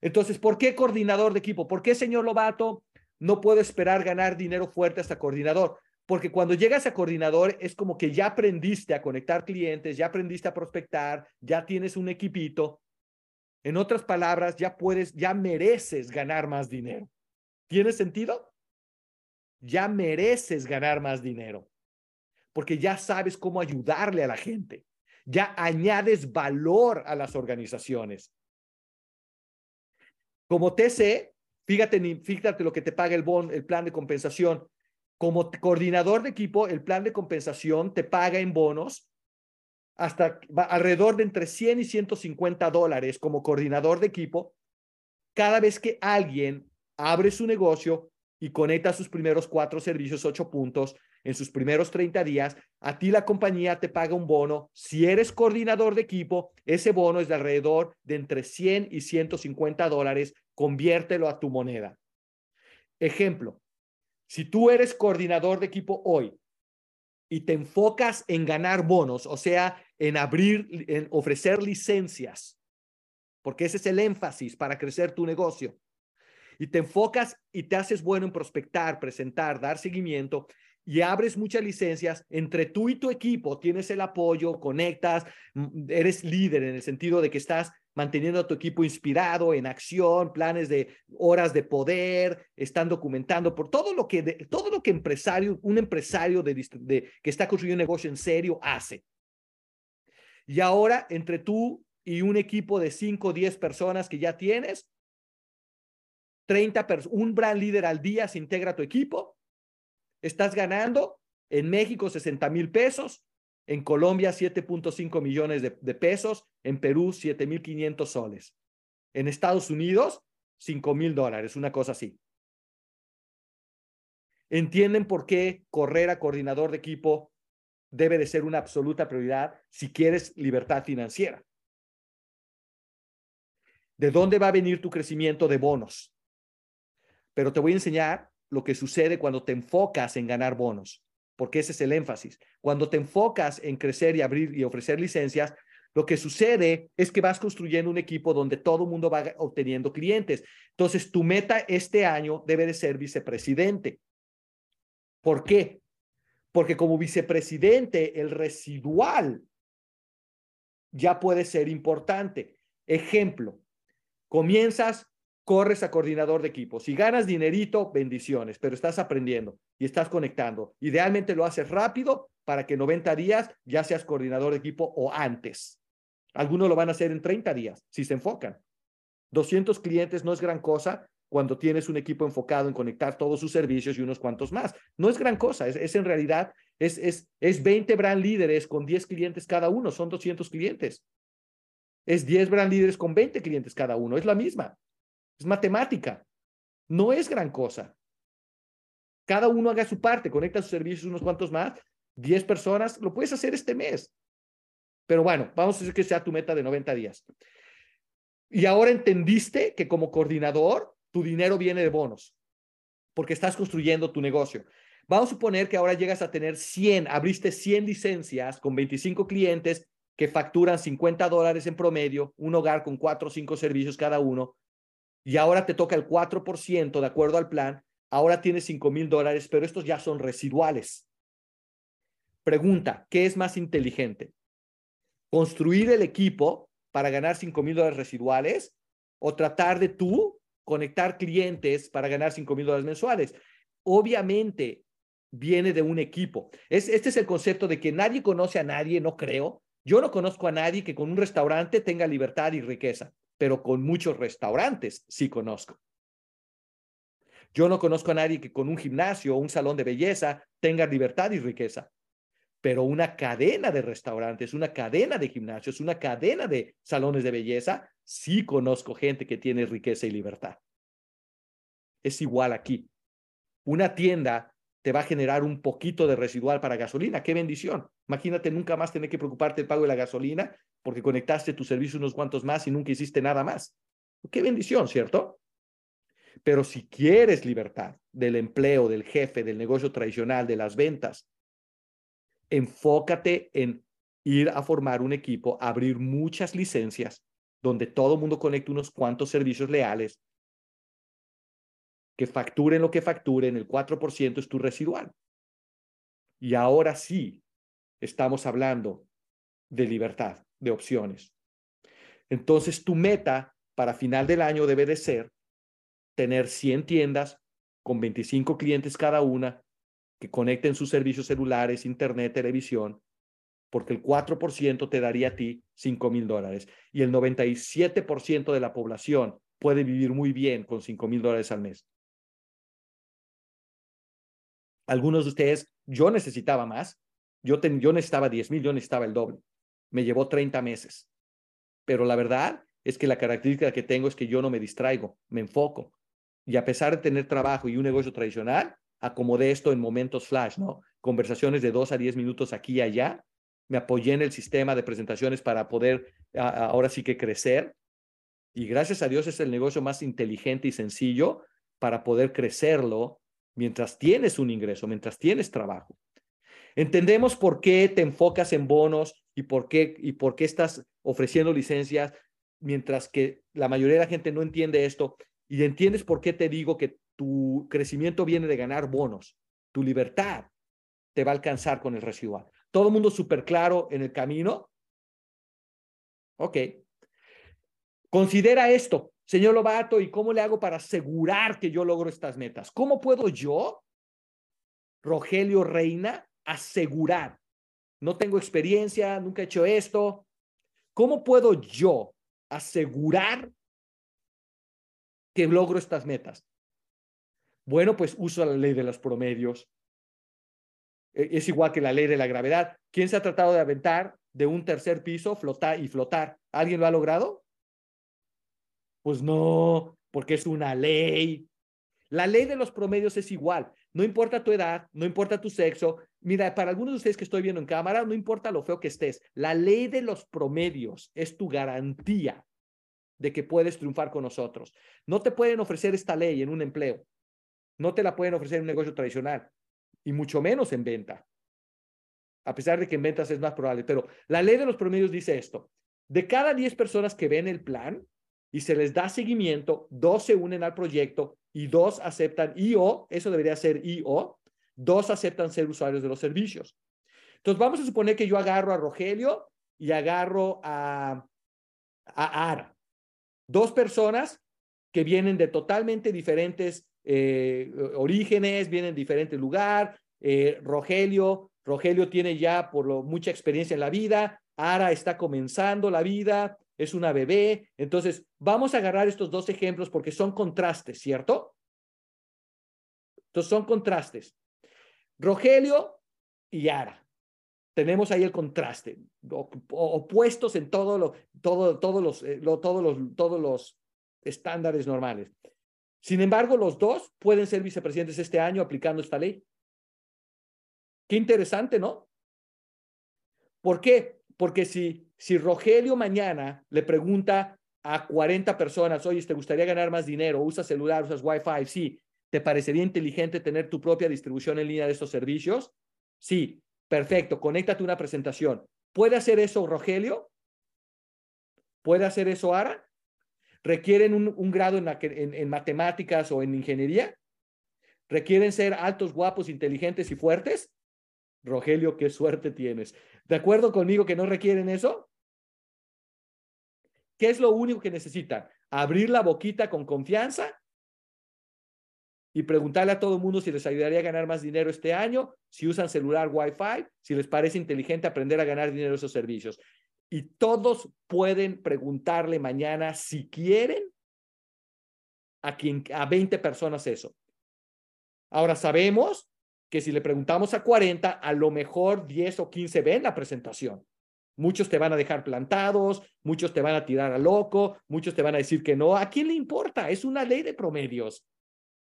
Entonces, ¿por qué coordinador de equipo? ¿Por qué, señor Lobato, no puedo esperar ganar dinero fuerte hasta coordinador? Porque cuando llegas a coordinador es como que ya aprendiste a conectar clientes, ya aprendiste a prospectar, ya tienes un equipito. En otras palabras, ya puedes, ya mereces ganar más dinero. ¿Tiene sentido? Ya mereces ganar más dinero porque ya sabes cómo ayudarle a la gente, ya añades valor a las organizaciones. Como TC, fíjate, fíjate lo que te paga el bon, el plan de compensación. Como coordinador de equipo, el plan de compensación te paga en bonos hasta alrededor de entre 100 y 150 dólares como coordinador de equipo cada vez que alguien abre su negocio y conecta sus primeros cuatro servicios, ocho puntos, en sus primeros 30 días, a ti la compañía te paga un bono. Si eres coordinador de equipo, ese bono es de alrededor de entre 100 y 150 dólares. Conviértelo a tu moneda. Ejemplo, si tú eres coordinador de equipo hoy y te enfocas en ganar bonos, o sea, en abrir, en ofrecer licencias, porque ese es el énfasis para crecer tu negocio, y te enfocas y te haces bueno en prospectar, presentar, dar seguimiento, y abres muchas licencias, entre tú y tu equipo tienes el apoyo, conectas, mm, eres líder en el sentido de que estás manteniendo a tu equipo inspirado, en acción, planes de horas de poder, están documentando por todo lo que, todo lo que empresario, un empresario de, de, que está construyendo un negocio en serio hace. Y ahora, entre tú y un equipo de 5 o 10 personas que ya tienes, 30 un brand líder al día se integra a tu equipo, estás ganando en México 60 mil pesos, en Colombia 7.5 millones de, pesos, en Perú 7.500 soles, en Estados Unidos 5 mil dólares, una cosa así. ¿Entienden por qué correr a coordinador de equipo debe de ser una absoluta prioridad si quieres libertad financiera? ¿De dónde va a venir tu crecimiento de bonos? Pero te voy a enseñar lo que sucede cuando te enfocas en ganar bonos, porque ese es el énfasis. Cuando te enfocas en crecer y abrir y ofrecer licencias, lo que sucede es que vas construyendo un equipo donde todo el mundo va obteniendo clientes. Entonces, tu meta este año debe de ser vicepresidente. ¿Por qué? Porque como vicepresidente, el residual ya puede ser importante. Ejemplo, comienzas corres a coordinador de equipo. Si ganas dinerito, bendiciones, pero estás aprendiendo y estás conectando. Idealmente lo haces rápido para que 90 días ya seas coordinador de equipo o antes. Algunos lo van a hacer en 30 días, si se enfocan. 200 clientes no es gran cosa cuando tienes un equipo enfocado en conectar todos sus servicios y unos cuantos más. No es gran cosa, es, en realidad, es, es, es 20 brand líderes con 10 clientes cada uno, son 200 clientes. Es 10 brand líderes con 20 clientes cada uno, es la misma. Es matemática. No es gran cosa. Cada uno haga su parte, conecta sus servicios unos cuantos más, 10 personas, lo puedes hacer este mes. Pero bueno, vamos a decir que sea tu meta de 90 días. Y ahora entendiste que como coordinador, tu dinero viene de bonos, porque estás construyendo tu negocio. Vamos a suponer que ahora llegas a tener 100, abriste 100 licencias con 25 clientes que facturan 50 dólares en promedio, un hogar con 4 o 5 servicios cada uno, y ahora te toca el 4% de acuerdo al plan, ahora tienes 5 mil dólares, pero estos ya son residuales. Pregunta, ¿qué es más inteligente? ¿Construir el equipo para ganar 5 mil dólares residuales o tratar de tú conectar clientes para ganar 5 mil dólares mensuales? Obviamente viene de un equipo. Es, este es el concepto de que nadie conoce a nadie, no creo. Yo no conozco a nadie que con un restaurante tenga libertad y riqueza pero con muchos restaurantes sí conozco. Yo no conozco a nadie que con un gimnasio o un salón de belleza tenga libertad y riqueza, pero una cadena de restaurantes, una cadena de gimnasios, una cadena de salones de belleza, sí conozco gente que tiene riqueza y libertad. Es igual aquí. Una tienda te va a generar un poquito de residual para gasolina. ¡Qué bendición! Imagínate nunca más tener que preocuparte del pago de la gasolina porque conectaste tu servicio unos cuantos más y nunca hiciste nada más. ¡Qué bendición, ¿cierto? Pero si quieres libertad del empleo, del jefe, del negocio tradicional, de las ventas, enfócate en ir a formar un equipo, abrir muchas licencias donde todo el mundo conecte unos cuantos servicios leales que facturen lo que facturen, el 4% es tu residual. Y ahora sí, estamos hablando de libertad, de opciones. Entonces, tu meta para final del año debe de ser tener 100 tiendas con 25 clientes cada una que conecten sus servicios celulares, internet, televisión, porque el 4% te daría a ti 5 mil dólares y el 97% de la población puede vivir muy bien con 5 mil dólares al mes. Algunos de ustedes, yo necesitaba más. Yo, yo necesitaba 10 mil, yo necesitaba el doble. Me llevó 30 meses. Pero la verdad es que la característica que tengo es que yo no me distraigo, me enfoco. Y a pesar de tener trabajo y un negocio tradicional, acomodé esto en momentos flash, ¿no? Conversaciones de dos a diez minutos aquí y allá. Me apoyé en el sistema de presentaciones para poder ahora sí que crecer. Y gracias a Dios es el negocio más inteligente y sencillo para poder crecerlo mientras tienes un ingreso, mientras tienes trabajo. Entendemos por qué te enfocas en bonos y por qué, y por qué estás ofreciendo licencias, mientras que la mayoría de la gente no entiende esto. Y entiendes por qué te digo que tu crecimiento viene de ganar bonos. Tu libertad te va a alcanzar con el residual. Todo el mundo súper claro en el camino. Ok. Considera esto, señor Lobato, ¿y cómo le hago para asegurar que yo logro estas metas? ¿Cómo puedo yo, Rogelio Reina, asegurar? No tengo experiencia, nunca he hecho esto. ¿Cómo puedo yo asegurar que logro estas metas? Bueno, pues uso la ley de los promedios. E, es igual que la ley de la gravedad. ¿Quién se ha tratado de aventar de un tercer piso flotar y flotar? ¿Alguien lo ha logrado? Pues no, porque es una ley. La ley de los promedios es igual. No importa tu edad, no importa tu sexo. Mira, para algunos de ustedes que estoy viendo en cámara, no importa lo feo que estés. La ley de los promedios es tu garantía de que puedes triunfar con nosotros. No te pueden ofrecer esta ley en un empleo. No te la pueden ofrecer en un negocio tradicional. Y mucho menos en venta. A pesar de que en ventas es más probable. Pero la ley de los promedios dice esto. De cada 10 personas que ven el plan, y se les da seguimiento, dos se unen al proyecto y dos aceptan IO, eso debería ser IO, dos aceptan ser usuarios de los servicios. Entonces vamos a suponer que yo agarro a Rogelio y agarro a, a Ara, dos personas que vienen de totalmente diferentes eh, orígenes, vienen de diferente lugar. Eh, Rogelio, Rogelio tiene ya por lo mucha experiencia en la vida, Ara está comenzando la vida, es una bebé. Entonces, vamos a agarrar estos dos ejemplos porque son contrastes, ¿cierto? Entonces, son contrastes. Rogelio y Ara. Tenemos ahí el contraste, opuestos en todos los, eh, todos los, todos los estándares normales. Sin embargo, los dos pueden ser vicepresidentes este año aplicando esta ley. Qué interesante, ¿no? ¿Por qué? Porque si si Rogelio mañana le pregunta a 40 personas, oye, ¿te gustaría ganar más dinero? ¿Usas celular? ¿Usas Wi-Fi? Sí. ¿Te parecería inteligente tener tu propia distribución en línea de estos servicios? Sí. Perfecto. Conéctate una presentación. ¿Puede hacer eso Rogelio? ¿Puede hacer eso Ara? ¿Requieren un, grado en, en matemáticas o en ingeniería? ¿Requieren ser altos, guapos, inteligentes y fuertes? Rogelio, qué suerte tienes. ¿De acuerdo conmigo que no requieren eso? ¿Qué es lo único que necesitan? Abrir la boquita con confianza y preguntarle a todo el mundo si les ayudaría a ganar más dinero este año, si usan celular Wi-Fi, si les parece inteligente aprender a ganar dinero esos servicios. Y todos pueden preguntarle mañana si quieren a, quien, a 20 personas eso. Ahora sabemos que si le preguntamos a 40, a lo mejor 10 o 15 ven la presentación. Muchos te van a dejar plantados, muchos te van a tirar a loco, muchos te van a decir que no. ¿A quién le importa? Es una ley de promedios.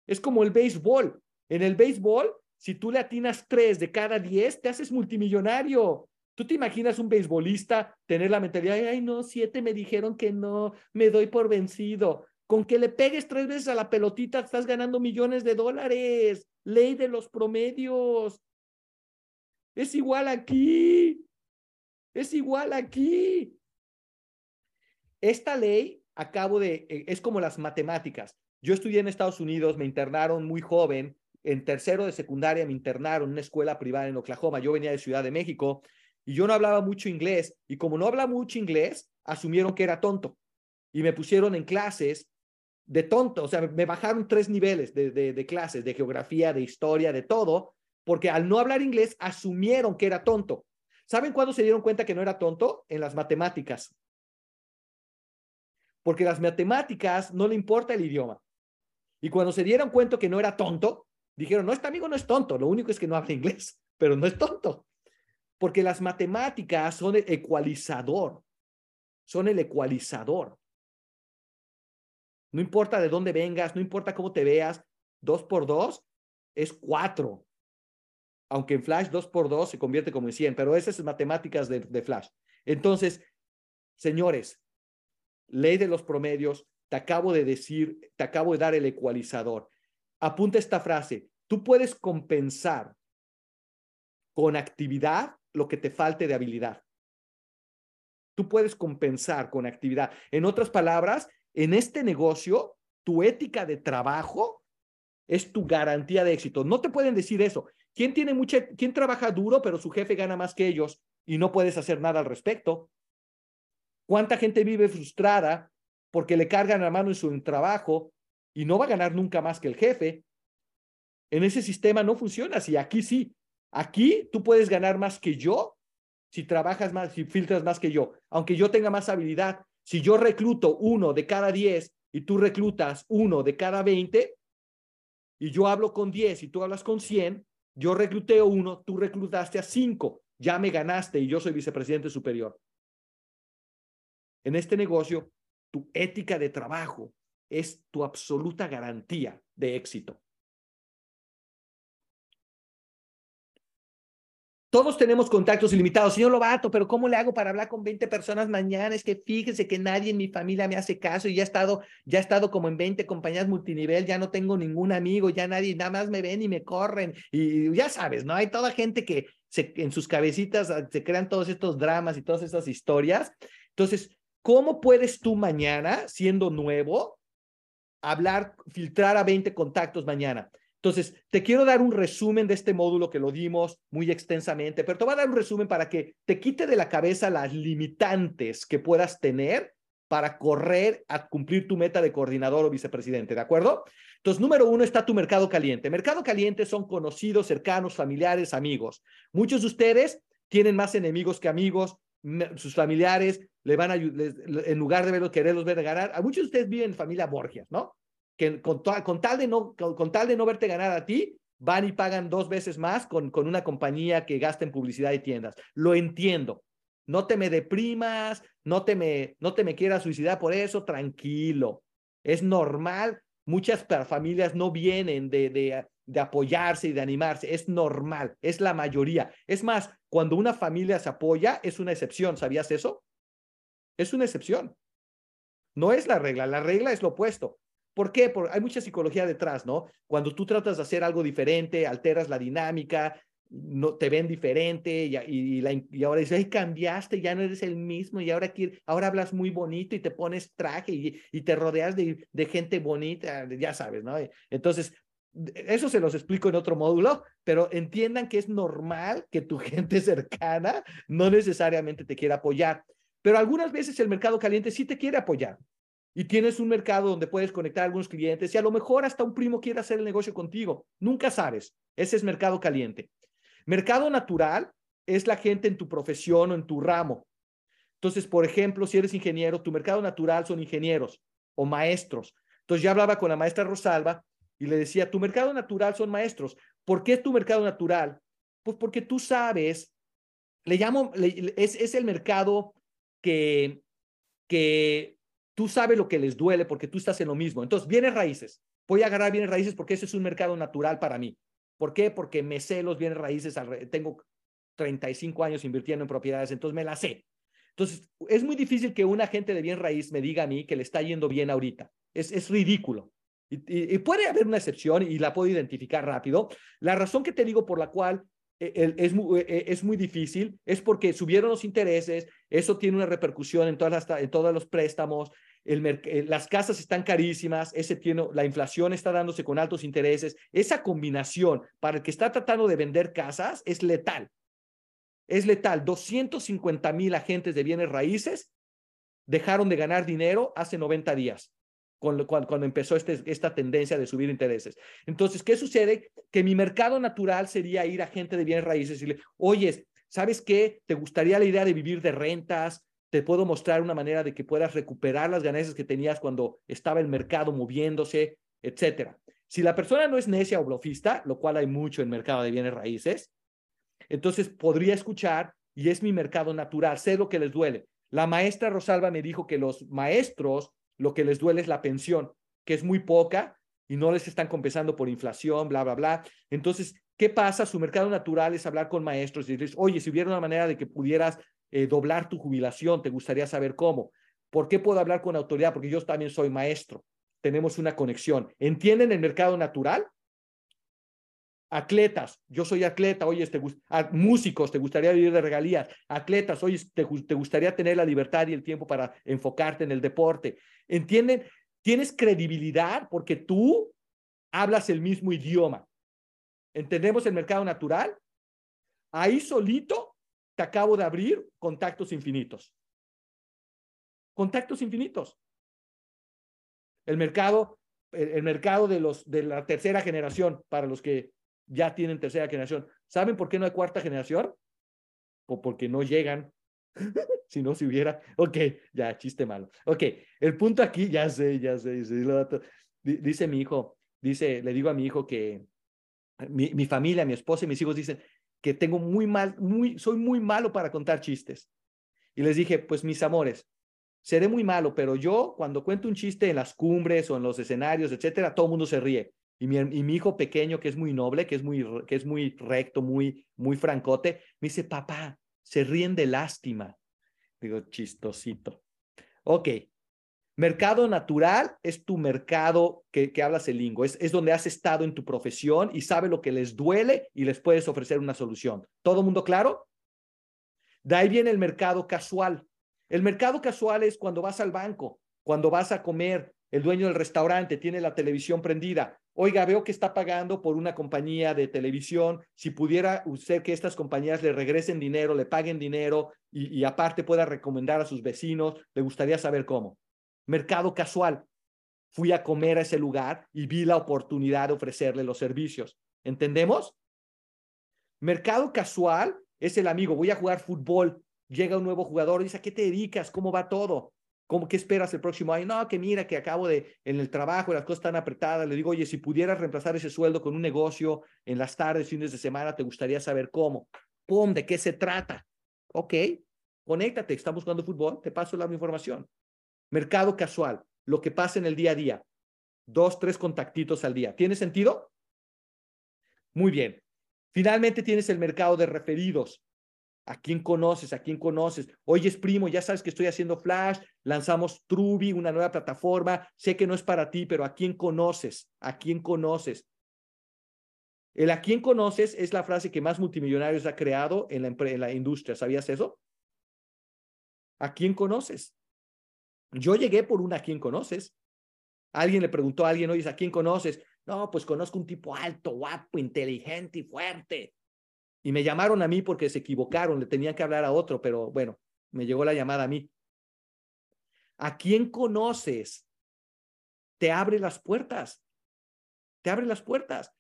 Es como el béisbol. En el béisbol, si tú le atinas tres de cada diez, te haces multimillonario. ¿Tú te imaginas un beisbolista tener la mentalidad, ay, no, siete me dijeron que no, me doy por vencido? Con que le pegues tres veces a la pelotita, estás ganando millones de dólares. Ley de los promedios. Es igual aquí. Es igual aquí. Esta ley, acabo de, eh, es como las matemáticas. Yo estudié en Estados Unidos, me internaron muy joven, en tercero de secundaria me internaron en una escuela privada en Oklahoma. Yo venía de Ciudad de México y yo no hablaba mucho inglés y como no hablaba mucho inglés, asumieron que era tonto y me pusieron en clases de tonto, o sea, me bajaron tres niveles de, de, clases, de geografía, de historia, de todo, porque al no hablar inglés asumieron que era tonto. ¿Saben cuándo se dieron cuenta que no era tonto? En las matemáticas. Porque las matemáticas no le importa el idioma. Y cuando se dieron cuenta que no era tonto, dijeron, no, este amigo no es tonto, lo único es que no habla inglés, pero no es tonto. Porque las matemáticas son el ecualizador, son el ecualizador. No importa de dónde vengas, no importa cómo te veas, dos por dos es cuatro. Aunque en Flash dos por dos se convierte como en 100, pero esas es matemáticas de, de Flash. Entonces, señores, ley de los promedios, te acabo de decir, te acabo de dar el ecualizador. Apunta esta frase, tú puedes compensar con actividad lo que te falte de habilidad. Tú puedes compensar con actividad. En otras palabras, en este negocio, tu ética de trabajo es tu garantía de éxito. No te pueden decir eso. ¿Quién tiene mucha, quién trabaja duro, pero su jefe gana más que ellos y no puedes hacer nada al respecto? ¿Cuánta gente vive frustrada porque le cargan la mano en su trabajo y no va a ganar nunca más que el jefe? En ese sistema no funciona así. Aquí sí. Aquí tú puedes ganar más que yo si trabajas más, si filtras más que yo. Aunque yo tenga más habilidad, si yo recluto uno de cada diez y tú reclutas uno de cada veinte, y yo hablo con diez y tú hablas con cien, yo recluteo uno, tú reclutaste a cinco, ya me ganaste y yo soy vicepresidente superior. En este negocio, tu ética de trabajo es tu absoluta garantía de éxito. Todos tenemos contactos ilimitados. Señor Lobato, pero ¿cómo le hago para hablar con 20 personas mañana? Es que fíjese que nadie en mi familia me hace caso y ya he estado, ya estado como en 20 compañías multinivel, ya no tengo ningún amigo, ya nadie, nada más me ven y me corren. Y ya sabes, ¿no? Hay toda gente que en sus cabecitas ah, se crean todos estos dramas y todas estas historias. Entonces, ¿cómo puedes tú mañana, siendo nuevo, hablar, filtrar a 20 contactos mañana? Entonces, te quiero dar un resumen de este módulo que lo dimos muy extensamente, pero te voy a dar un resumen para que te quite de la cabeza las limitantes que puedas tener para correr a cumplir tu meta de coordinador o vicepresidente, ¿de acuerdo? Entonces, número uno está tu mercado caliente. Mercado caliente son conocidos, cercanos, familiares, amigos. Muchos de ustedes tienen más enemigos que amigos, sus familiares le van a, en lugar de verlos, quererlos ver ganar. A muchos de ustedes viven en familia Borgias, ¿no? que con, con, tal de no, con, tal de no verte ganar a ti, van y pagan dos veces más con, con una compañía que gasta en publicidad y tiendas. Lo entiendo. No te me deprimas, no te me, no te me quieras suicidar por eso, tranquilo. Es normal. Muchas familias no vienen de, de, de apoyarse y de animarse. Es normal, es la mayoría. Es más, cuando una familia se apoya, es una excepción. ¿Sabías eso? Es una excepción. No es la regla, la regla es lo opuesto. ¿Por qué? Porque hay mucha psicología detrás, ¿no? Cuando tú tratas de hacer algo diferente, alteras la dinámica, no te ven diferente y, ahora dices, ay, cambiaste, ya no eres el mismo y ahora, ahora hablas muy bonito y te pones traje y, y te rodeas de, de, gente bonita, ya sabes, ¿no? Entonces, eso se los explico en otro módulo, pero entiendan que es normal que tu gente cercana no necesariamente te quiera apoyar, pero algunas veces el mercado caliente sí te quiere apoyar y tienes un mercado donde puedes conectar a algunos clientes y a lo mejor hasta un primo quiere hacer el negocio contigo. Nunca sabes. Ese es mercado caliente. Mercado natural es la gente en tu profesión o en tu ramo. Entonces, por ejemplo, si eres ingeniero, tu mercado natural son ingenieros o maestros. Entonces, ya hablaba con la maestra Rosalba y le decía, tu mercado natural son maestros. ¿Por qué es tu mercado natural? Pues porque tú sabes, le llamo, es, es el mercado que, que tú sabes lo que les duele porque tú estás en lo mismo. Entonces, bienes raíces. Voy a agarrar bienes raíces porque ese es un mercado natural para mí. ¿Por qué? Porque me sé los bienes raíces. Tengo 35 años invirtiendo en propiedades, entonces me las sé. Entonces, es muy difícil que un agente de bien raíz me diga a mí que le está yendo bien ahorita. Es, es ridículo. Y, puede haber una excepción y la puedo identificar rápido. La razón que te digo por la cual e, es muy, e, e, es muy difícil, es porque subieron los intereses, eso tiene una repercusión en, todas las, en todos los préstamos, eh, las casas están carísimas, ese tiene, la inflación está dándose con altos intereses, esa combinación para el que está tratando de vender casas es letal. Es letal. 250 mil agentes de bienes raíces dejaron de ganar dinero hace 90 días cuando, cuando, empezó este, esta tendencia de subir intereses. Entonces, ¿qué sucede? Que mi mercado natural sería ir a gente de bienes raíces y decirle, oye, ¿sabes qué? ¿Te gustaría la idea de vivir de rentas? Te puedo mostrar una manera de que puedas recuperar las ganancias que tenías cuando estaba el mercado moviéndose, etcétera. Si la persona no es necia o blofista, lo cual hay mucho en mercado de bienes raíces, entonces podría escuchar y es mi mercado natural, sé lo que les duele. La maestra Rosalba me dijo que los maestros lo que les duele es la pensión. que es muy poca y no les están compensando por inflación, bla, bla, bla. Entonces, ¿qué pasa? Su mercado natural es hablar con maestros y decirles, oye, si hubiera una manera de que pudieras eh, doblar tu jubilación, te gustaría saber cómo. ¿Por qué puedo hablar con autoridad? Porque yo también soy maestro. Tenemos una conexión. ¿Entienden el mercado natural? Atletas, yo soy atleta, oye, te, músicos, te gustaría vivir de regalías. Atletas, oye, te, te gustaría tener la libertad y el tiempo para enfocarte en el deporte. ¿Entienden? Tienes credibilidad porque tú hablas el mismo idioma. ¿Entendemos el mercado natural? Ahí solito te acabo de abrir contactos infinitos contactos infinitos. El mercado, el, mercado de, los, de la tercera generación, para los que ya tienen tercera generación. ¿Saben por qué no hay cuarta generación? O porque no llegan. si no, si hubiera. Ok, ya, chiste malo. Ok, el punto aquí, ya sé, ya sé, dice mi hijo, dice, le digo a mi hijo que mi, mi familia, mi esposa y mis hijos dicen que tengo muy mal, muy, soy muy malo para contar chistes. Y les dije, pues mis amores, seré muy malo, pero yo cuando cuento un chiste en las cumbres o en los escenarios, etcétera, todo el mundo se ríe. Y mi, hijo pequeño, que es muy noble, que es muy, que es muy recto, muy, muy francote, me dice, papá, se ríen de lástima. Digo, chistosito. Ok. Mercado natural es tu mercado que, que hablas el lingo, es, es donde has estado en tu profesión y sabe lo que les duele y les puedes ofrecer una solución. ¿Todo mundo claro? De ahí viene el mercado casual. El mercado casual es cuando vas al banco, cuando vas a comer, el dueño del restaurante tiene la televisión prendida. Oiga, veo que está pagando por una compañía de televisión. Si pudiera usted que estas compañías le regresen dinero, le paguen dinero y, y aparte pueda recomendar a sus vecinos, le gustaría saber cómo. Mercado casual. Fui a comer a ese lugar y vi la oportunidad de ofrecerle los servicios. ¿Entendemos? Mercado casual es el amigo. Voy a jugar fútbol llega un nuevo jugador dice, ¿a qué te dedicas? ¿Cómo va todo? ¿Cómo, ¿Qué esperas el próximo año? No, que mira, que acabo de, en el trabajo, las cosas están apretadas. Le digo, oye, si pudieras reemplazar ese sueldo con un negocio en las tardes, fines de semana, te gustaría saber cómo. ¡Pum! ¿De qué se trata? Ok, conéctate, estamos jugando fútbol, te paso la información. Mercado casual, lo que pasa en el día a día. Dos, tres contactitos al día. ¿Tiene sentido? Muy bien. Finalmente tienes el mercado de referidos. ¿A quién conoces? ¿A quién conoces? Oye, es primo, ya sabes que estoy haciendo Flash, lanzamos Truby, una nueva plataforma. Sé que no es para ti, pero ¿a quién conoces? ¿A quién conoces? El a quién conoces es la frase que más multimillonarios ha creado en la, en la industria. ¿Sabías eso? ¿A quién conoces? Yo llegué por un a quién conoces. Alguien le preguntó a alguien, oye, ¿a quién conoces? No, pues conozco un tipo alto, guapo, inteligente y fuerte. Y me llamaron a mí porque se equivocaron, le tenían que hablar a otro, pero bueno, me llegó la llamada a mí. ¿A quién conoces? Te abre las puertas. Te abre las puertas.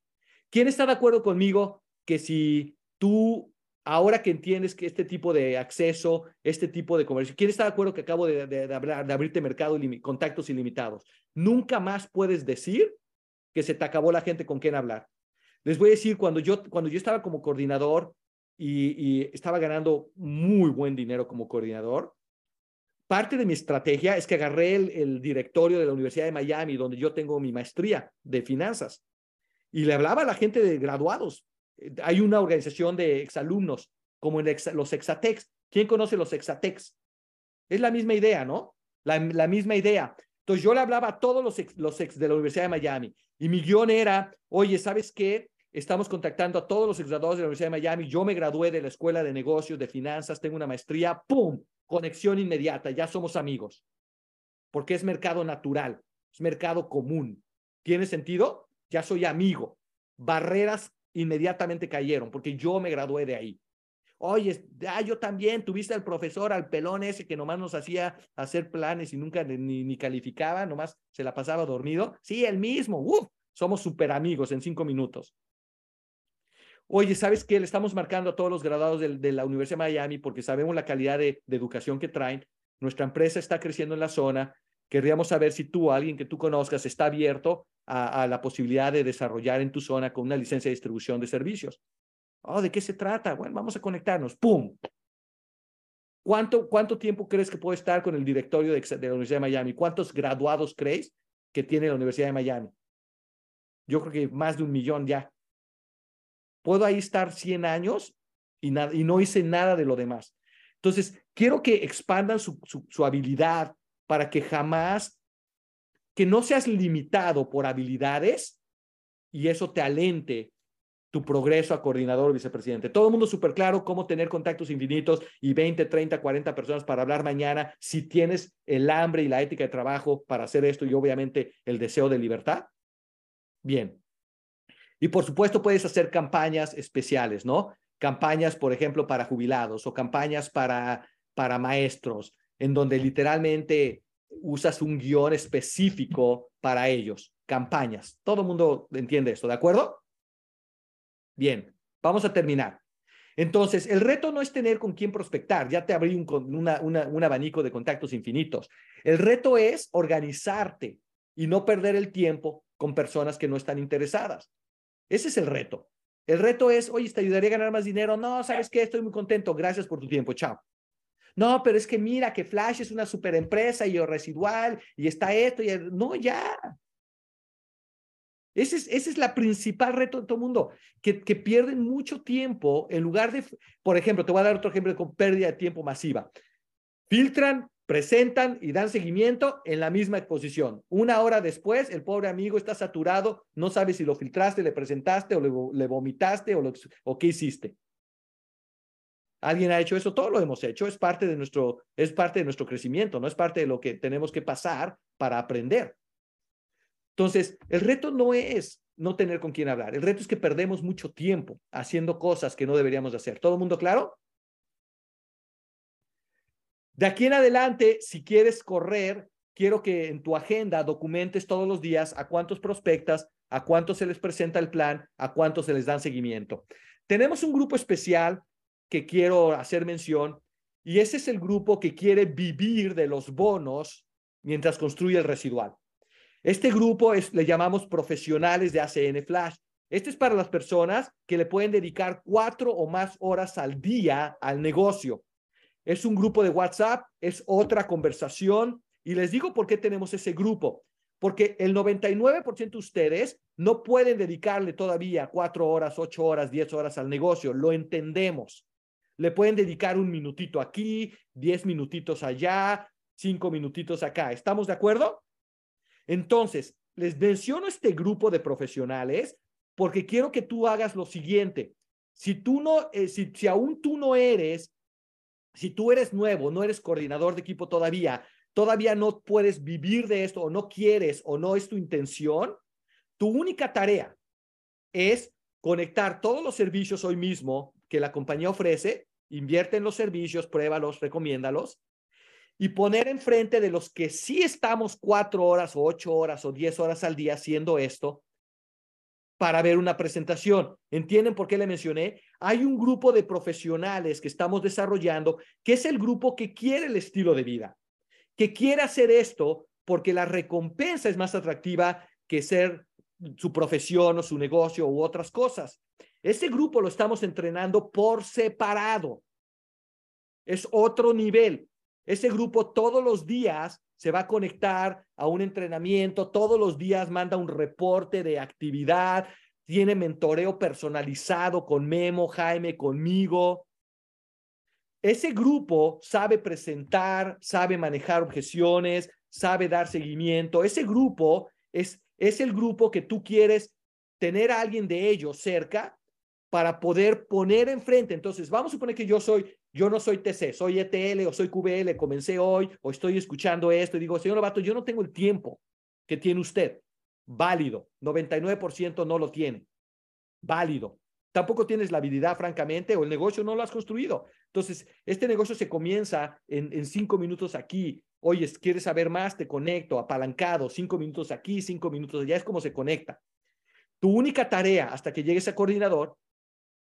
¿Quién está de acuerdo conmigo que si tú, ahora que entiendes que este tipo de acceso, este tipo de comercio, ¿quién está de acuerdo que acabo de, de, hablar, de abrirte mercado, contactos ilimitados? Nunca más puedes decir que se te acabó la gente con quien hablar. Les voy a decir, cuando yo, cuando yo estaba como coordinador y, estaba ganando muy buen dinero como coordinador, parte de mi estrategia es que agarré el, directorio de la Universidad de Miami, donde yo tengo mi maestría de finanzas, y le hablaba a la gente de graduados. Hay una organización de exalumnos, como en los Exatex. ¿Quién conoce los Exatex? Es la misma idea, ¿no? La, la misma idea. Entonces yo le hablaba a todos los ex, los ex de la Universidad de Miami y mi guion era, oye, ¿sabes qué? Estamos contactando a todos los exgraduados de la Universidad de Miami. Yo me gradué de la Escuela de Negocios, de Finanzas, tengo una maestría. ¡Pum! Conexión inmediata, ya somos amigos. Porque es mercado natural, es mercado común. ¿Tiene sentido? Ya soy amigo. Barreras inmediatamente cayeron porque yo me gradué de ahí. Oye, ah, yo también, tuviste al profesor, al pelón ese que nomás nos hacía hacer planes y nunca ni, ni calificaba, nomás se la pasaba dormido. Sí, el mismo. Uf, somos súper amigos en cinco minutos. Oye, ¿sabes qué? Le estamos marcando a todos los graduados de, la Universidad de Miami porque sabemos la calidad de, educación que traen. Nuestra empresa está creciendo en la zona. Querríamos saber si tú, alguien que tú conozcas, está abierto a, la posibilidad de desarrollar en tu zona con una licencia de distribución de servicios. Oh, ¿de qué se trata? Bueno, vamos a conectarnos. ¡Pum! ¿Cuánto, ¿Cuánto tiempo crees que puede estar con el directorio de, de, la Universidad de Miami? ¿Cuántos graduados crees que tiene la Universidad de Miami. Yo creo que más de un millón ya. Puedo ahí estar 100 años y, y no hice nada de lo demás. Entonces, quiero que expandan su, su habilidad para que jamás, que no seas limitado por habilidades y eso te alente tu progreso a coordinador vicepresidente. Todo el mundo súper claro cómo tener contactos infinitos y 20, 30, 40 personas para hablar mañana si tienes el hambre y la ética de trabajo para hacer esto y obviamente el deseo de libertad. Bien. Y por supuesto puedes hacer campañas especiales, ¿no? Campañas, por ejemplo, para jubilados o campañas para, para maestros, en donde literalmente usas un guion específico para ellos. Campañas. Todo el mundo entiende esto, ¿de acuerdo? Bien, vamos a terminar. Entonces, el reto no es tener con quién prospectar, ya te abrí un, un abanico de contactos infinitos. El reto es organizarte y no perder el tiempo con personas que no están interesadas. Ese es el reto. El reto es, oye, ¿te ayudaría a ganar más dinero? No, ¿sabes qué? Estoy muy contento. Gracias por tu tiempo. Chao. No, pero es que mira que Flash es una super empresa y yo residual y está esto y no, ya. Ese es, esa es la principal reto de todo el mundo, que, que pierden mucho tiempo en lugar de, por ejemplo, te voy a dar otro ejemplo con pérdida de tiempo masiva. Filtran, presentan y dan seguimiento en la misma exposición. Una hora después, el pobre amigo está saturado, no sabe si lo filtraste, le presentaste o le, vomitaste o, qué hiciste. ¿Alguien ha hecho eso? Todo lo hemos hecho. Es parte de nuestro, es parte de nuestro crecimiento, no es parte de lo que tenemos que pasar para aprender. Entonces, el reto no es no tener con quién hablar. El reto es que perdemos mucho tiempo haciendo cosas que no deberíamos hacer. ¿Todo el mundo claro? De aquí en adelante, si quieres correr, quiero que en tu agenda documentes todos los días a cuántos prospectas, a cuántos se les presenta el plan, a cuántos se les dan seguimiento. Tenemos un grupo especial que quiero hacer mención y ese es el grupo que quiere vivir de los bonos mientras construye el residual. Este grupo es, le llamamos profesionales de ACN Flash. Este es para las personas que le pueden dedicar cuatro o más horas al día al negocio. Es un grupo de WhatsApp, es otra conversación. Y les digo por qué tenemos ese grupo. Porque el 99% de ustedes no pueden dedicarle todavía cuatro horas, ocho horas, diez horas al negocio. Lo entendemos. Le pueden dedicar un minutito aquí, diez minutitos allá, cinco minutitos acá. ¿Estamos de acuerdo? Entonces, les menciono este grupo de profesionales porque quiero que tú hagas lo siguiente. Si tú no, eh, si, si aún tú no eres, si tú eres nuevo, no eres coordinador de equipo todavía, todavía no puedes vivir de esto o no quieres o no es tu intención, tu única tarea es conectar todos los servicios hoy mismo que la compañía ofrece, invierte en los servicios, pruébalos, recomiéndalos y poner enfrente de los que sí estamos cuatro horas o ocho horas o diez horas al día haciendo esto para ver una presentación. ¿Entienden por qué le mencioné? Hay un grupo de profesionales que estamos desarrollando que es el grupo que quiere el estilo de vida, que quiere hacer esto porque la recompensa es más atractiva que ser su profesión o su negocio u otras cosas. Ese grupo lo estamos entrenando por separado. Es otro nivel. Ese grupo todos los días se va a conectar a un entrenamiento, todos los días manda un reporte de actividad, tiene mentoreo personalizado con Memo, Jaime, conmigo. Ese grupo sabe presentar, sabe manejar objeciones, sabe dar seguimiento. Ese grupo es, es el grupo que tú quieres tener a alguien de ellos cerca para poder poner enfrente. Entonces, vamos a suponer que yo soy, yo no soy TC, soy ETL o soy QBL, comencé hoy o estoy escuchando esto y digo, señor Lobato, yo no tengo el tiempo que tiene usted. Válido. 99% no lo tiene. Válido. Tampoco tienes la habilidad, francamente, o el negocio no lo has construido. Entonces, este negocio se comienza en, cinco minutos aquí. Oye, ¿quieres saber más? Te conecto, apalancado, cinco minutos aquí, cinco minutos allá. Es como se conecta. Tu única tarea hasta que llegues a coordinador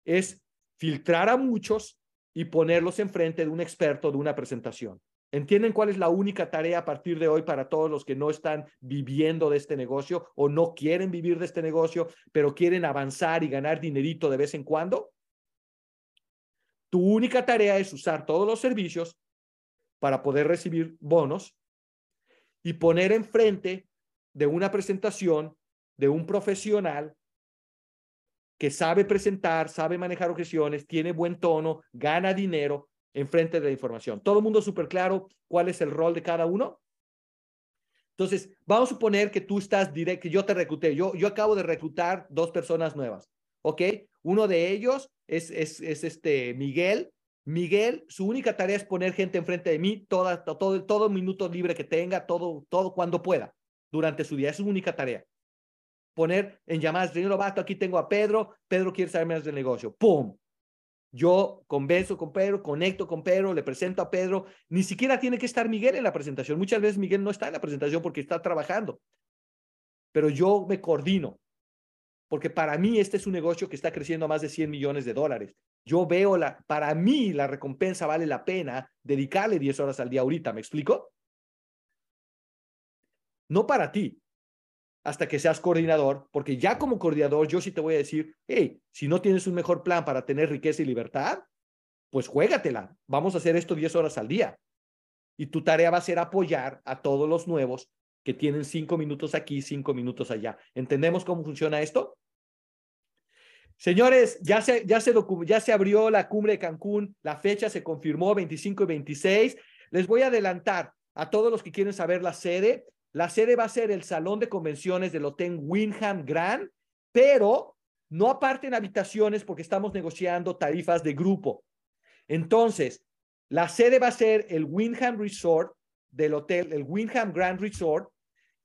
es filtrar a muchos y ponerlos enfrente de un experto de una presentación. ¿Entienden cuál es la única tarea a partir de hoy para todos los que no están viviendo de este negocio o no quieren vivir de este negocio, pero quieren avanzar y ganar dinerito de vez en cuando? Tu única tarea es usar todos los servicios para poder recibir bonos y poner enfrente de una presentación de un profesional que sabe presentar, sabe manejar objeciones, tiene buen tono, gana dinero en frente de la información. ¿Todo el mundo súper claro cuál es el rol de cada uno? Entonces, vamos a suponer que tú estás directo, que yo te recluté. Yo, yo acabo de reclutar dos personas nuevas, ¿ok? Uno de ellos es, es, es este Miguel. Miguel, su única tarea es poner gente enfrente de mí toda, todo, todo minuto libre que tenga, todo, todo cuando pueda, durante su día. Es su única tarea poner en llamadas, señor Lobato, aquí tengo a Pedro, Pedro quiere saber más del negocio. ¡Pum! Yo convenzo con Pedro, conecto con Pedro, le presento a Pedro. Ni siquiera tiene que estar Miguel en la presentación. Muchas veces Miguel no está en la presentación porque está trabajando. Pero yo me coordino. Porque para mí este es un negocio que está creciendo a más de 100 millones de dólares. Yo veo la, para mí la recompensa vale la pena dedicarle 10 horas al día ahorita. ¿Me explico? No para ti, hasta que seas coordinador, porque ya como coordinador yo sí te voy a decir, hey, si no tienes un mejor plan para tener riqueza y libertad, pues juégatela. Vamos a hacer esto 10 horas al día. Y tu tarea va a ser apoyar a todos los nuevos que tienen cinco minutos aquí, cinco minutos allá. ¿Entendemos cómo funciona esto? Señores, ya se, ya se, ya se abrió la cumbre de Cancún, la fecha se confirmó 25 y 26. Les voy a adelantar a todos los que quieren saber la sede. La sede va a ser el salón de convenciones del Hotel Windham Grand, pero no aparten habitaciones porque estamos negociando tarifas de grupo. Entonces, la sede va a ser el Windham Resort del hotel, el Windham Grand Resort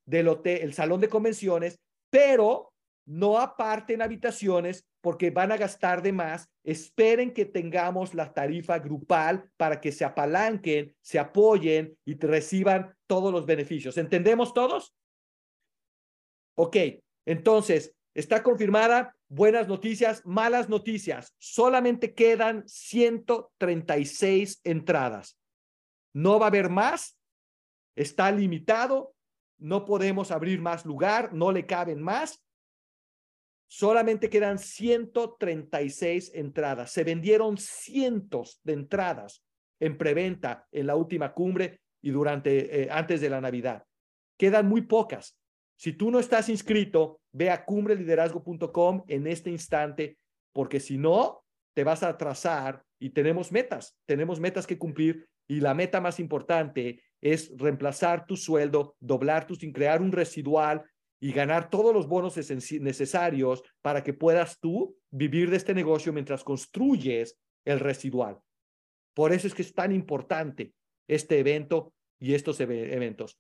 del hotel, el salón de convenciones, pero no aparten habitaciones porque van a gastar de más. Esperen que tengamos la tarifa grupal para que se apalanquen, se apoyen y reciban todos los beneficios. ¿Entendemos todos? Ok, entonces, está confirmada. Buenas noticias, malas noticias. Solamente quedan 136 entradas. No va a haber más. Está limitado. No podemos abrir más lugar. No le caben más Solamente quedan 136 entradas. Se vendieron cientos de entradas en preventa en la última cumbre y durante eh, antes de la Navidad. Quedan muy pocas. Si tú no estás inscrito, ve a cumbreliderazgo.com en este instante, porque si no, te vas a atrasar y tenemos metas, tenemos metas que cumplir y la meta más importante es reemplazar tu sueldo, doblar tu, sin crear un residual y ganar todos los bonos necesarios para que puedas tú vivir de este negocio mientras construyes el residual. Por eso es que es tan importante este evento y estos eventos.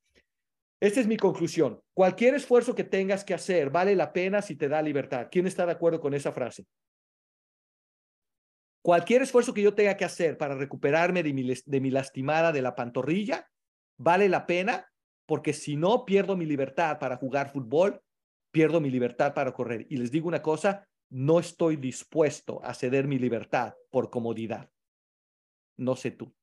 Esta es mi conclusión. Cualquier esfuerzo que tengas que hacer vale la pena si te da libertad. ¿Quién está de acuerdo con esa frase? Cualquier esfuerzo que yo tenga que hacer para recuperarme de mi, de mi lastimada de la pantorrilla vale la pena porque si no pierdo mi libertad para jugar fútbol, pierdo mi libertad para correr. Y les digo una cosa, no estoy dispuesto a ceder mi libertad por comodidad. No sé tú.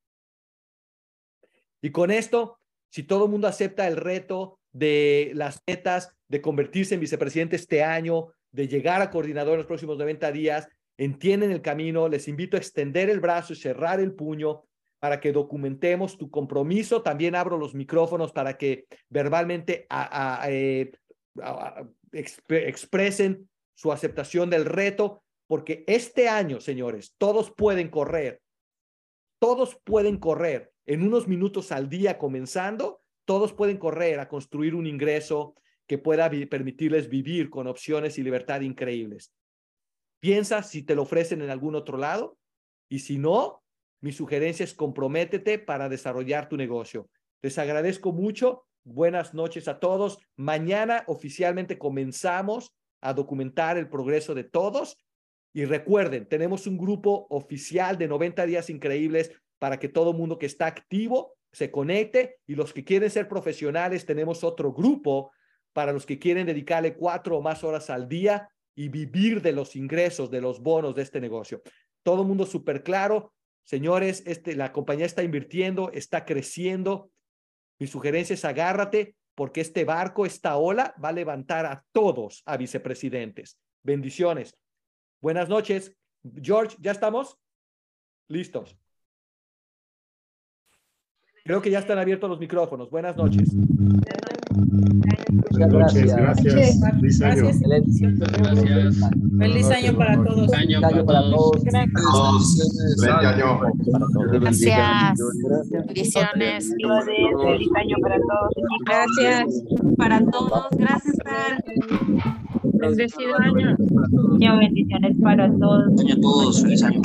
Y con esto, si todo el mundo acepta el reto de las metas de convertirse en vicepresidente este año, de llegar a coordinador en los próximos 90 días, entienden el camino, les invito a extender el brazo y cerrar el puño para que documentemos tu compromiso. También abro los micrófonos para que verbalmente eh, expresen su aceptación del reto, porque este año, señores, todos pueden correr, todos pueden correr en unos minutos al día comenzando, todos pueden correr a construir un ingreso que pueda permitirles vivir con opciones y libertad increíbles. Piensa si te lo ofrecen en algún otro lado y si no, mi sugerencia es comprométete para desarrollar tu negocio. Les agradezco mucho. Buenas noches a todos. Mañana oficialmente comenzamos a documentar el progreso de todos. Y recuerden, tenemos un grupo oficial de 90 días increíbles para que todo mundo que está activo se conecte y los que quieren ser profesionales, tenemos otro grupo para los que quieren dedicarle cuatro o más horas al día y vivir de los ingresos, de los bonos de este negocio. Todo mundo súper claro. Señores, este, la compañía está invirtiendo, está creciendo. Mi sugerencia es agárrate porque este barco, esta ola, va a levantar a todos a vicepresidentes. Bendiciones. Buenas noches. George, ¿ya estamos? Listos. Creo que ya están abiertos los micrófonos. Buenas noches. Muchas noches, gracias. Feliz año. Gracias. Feliz año para todos. Año Año para todos. Feliz año. Gracias. Bendiciones. Feliz año para todos. Gracias. Para todos. Gracias, Sal. Bendecido año. Bendiciones para todos. Año a todos, feliz año.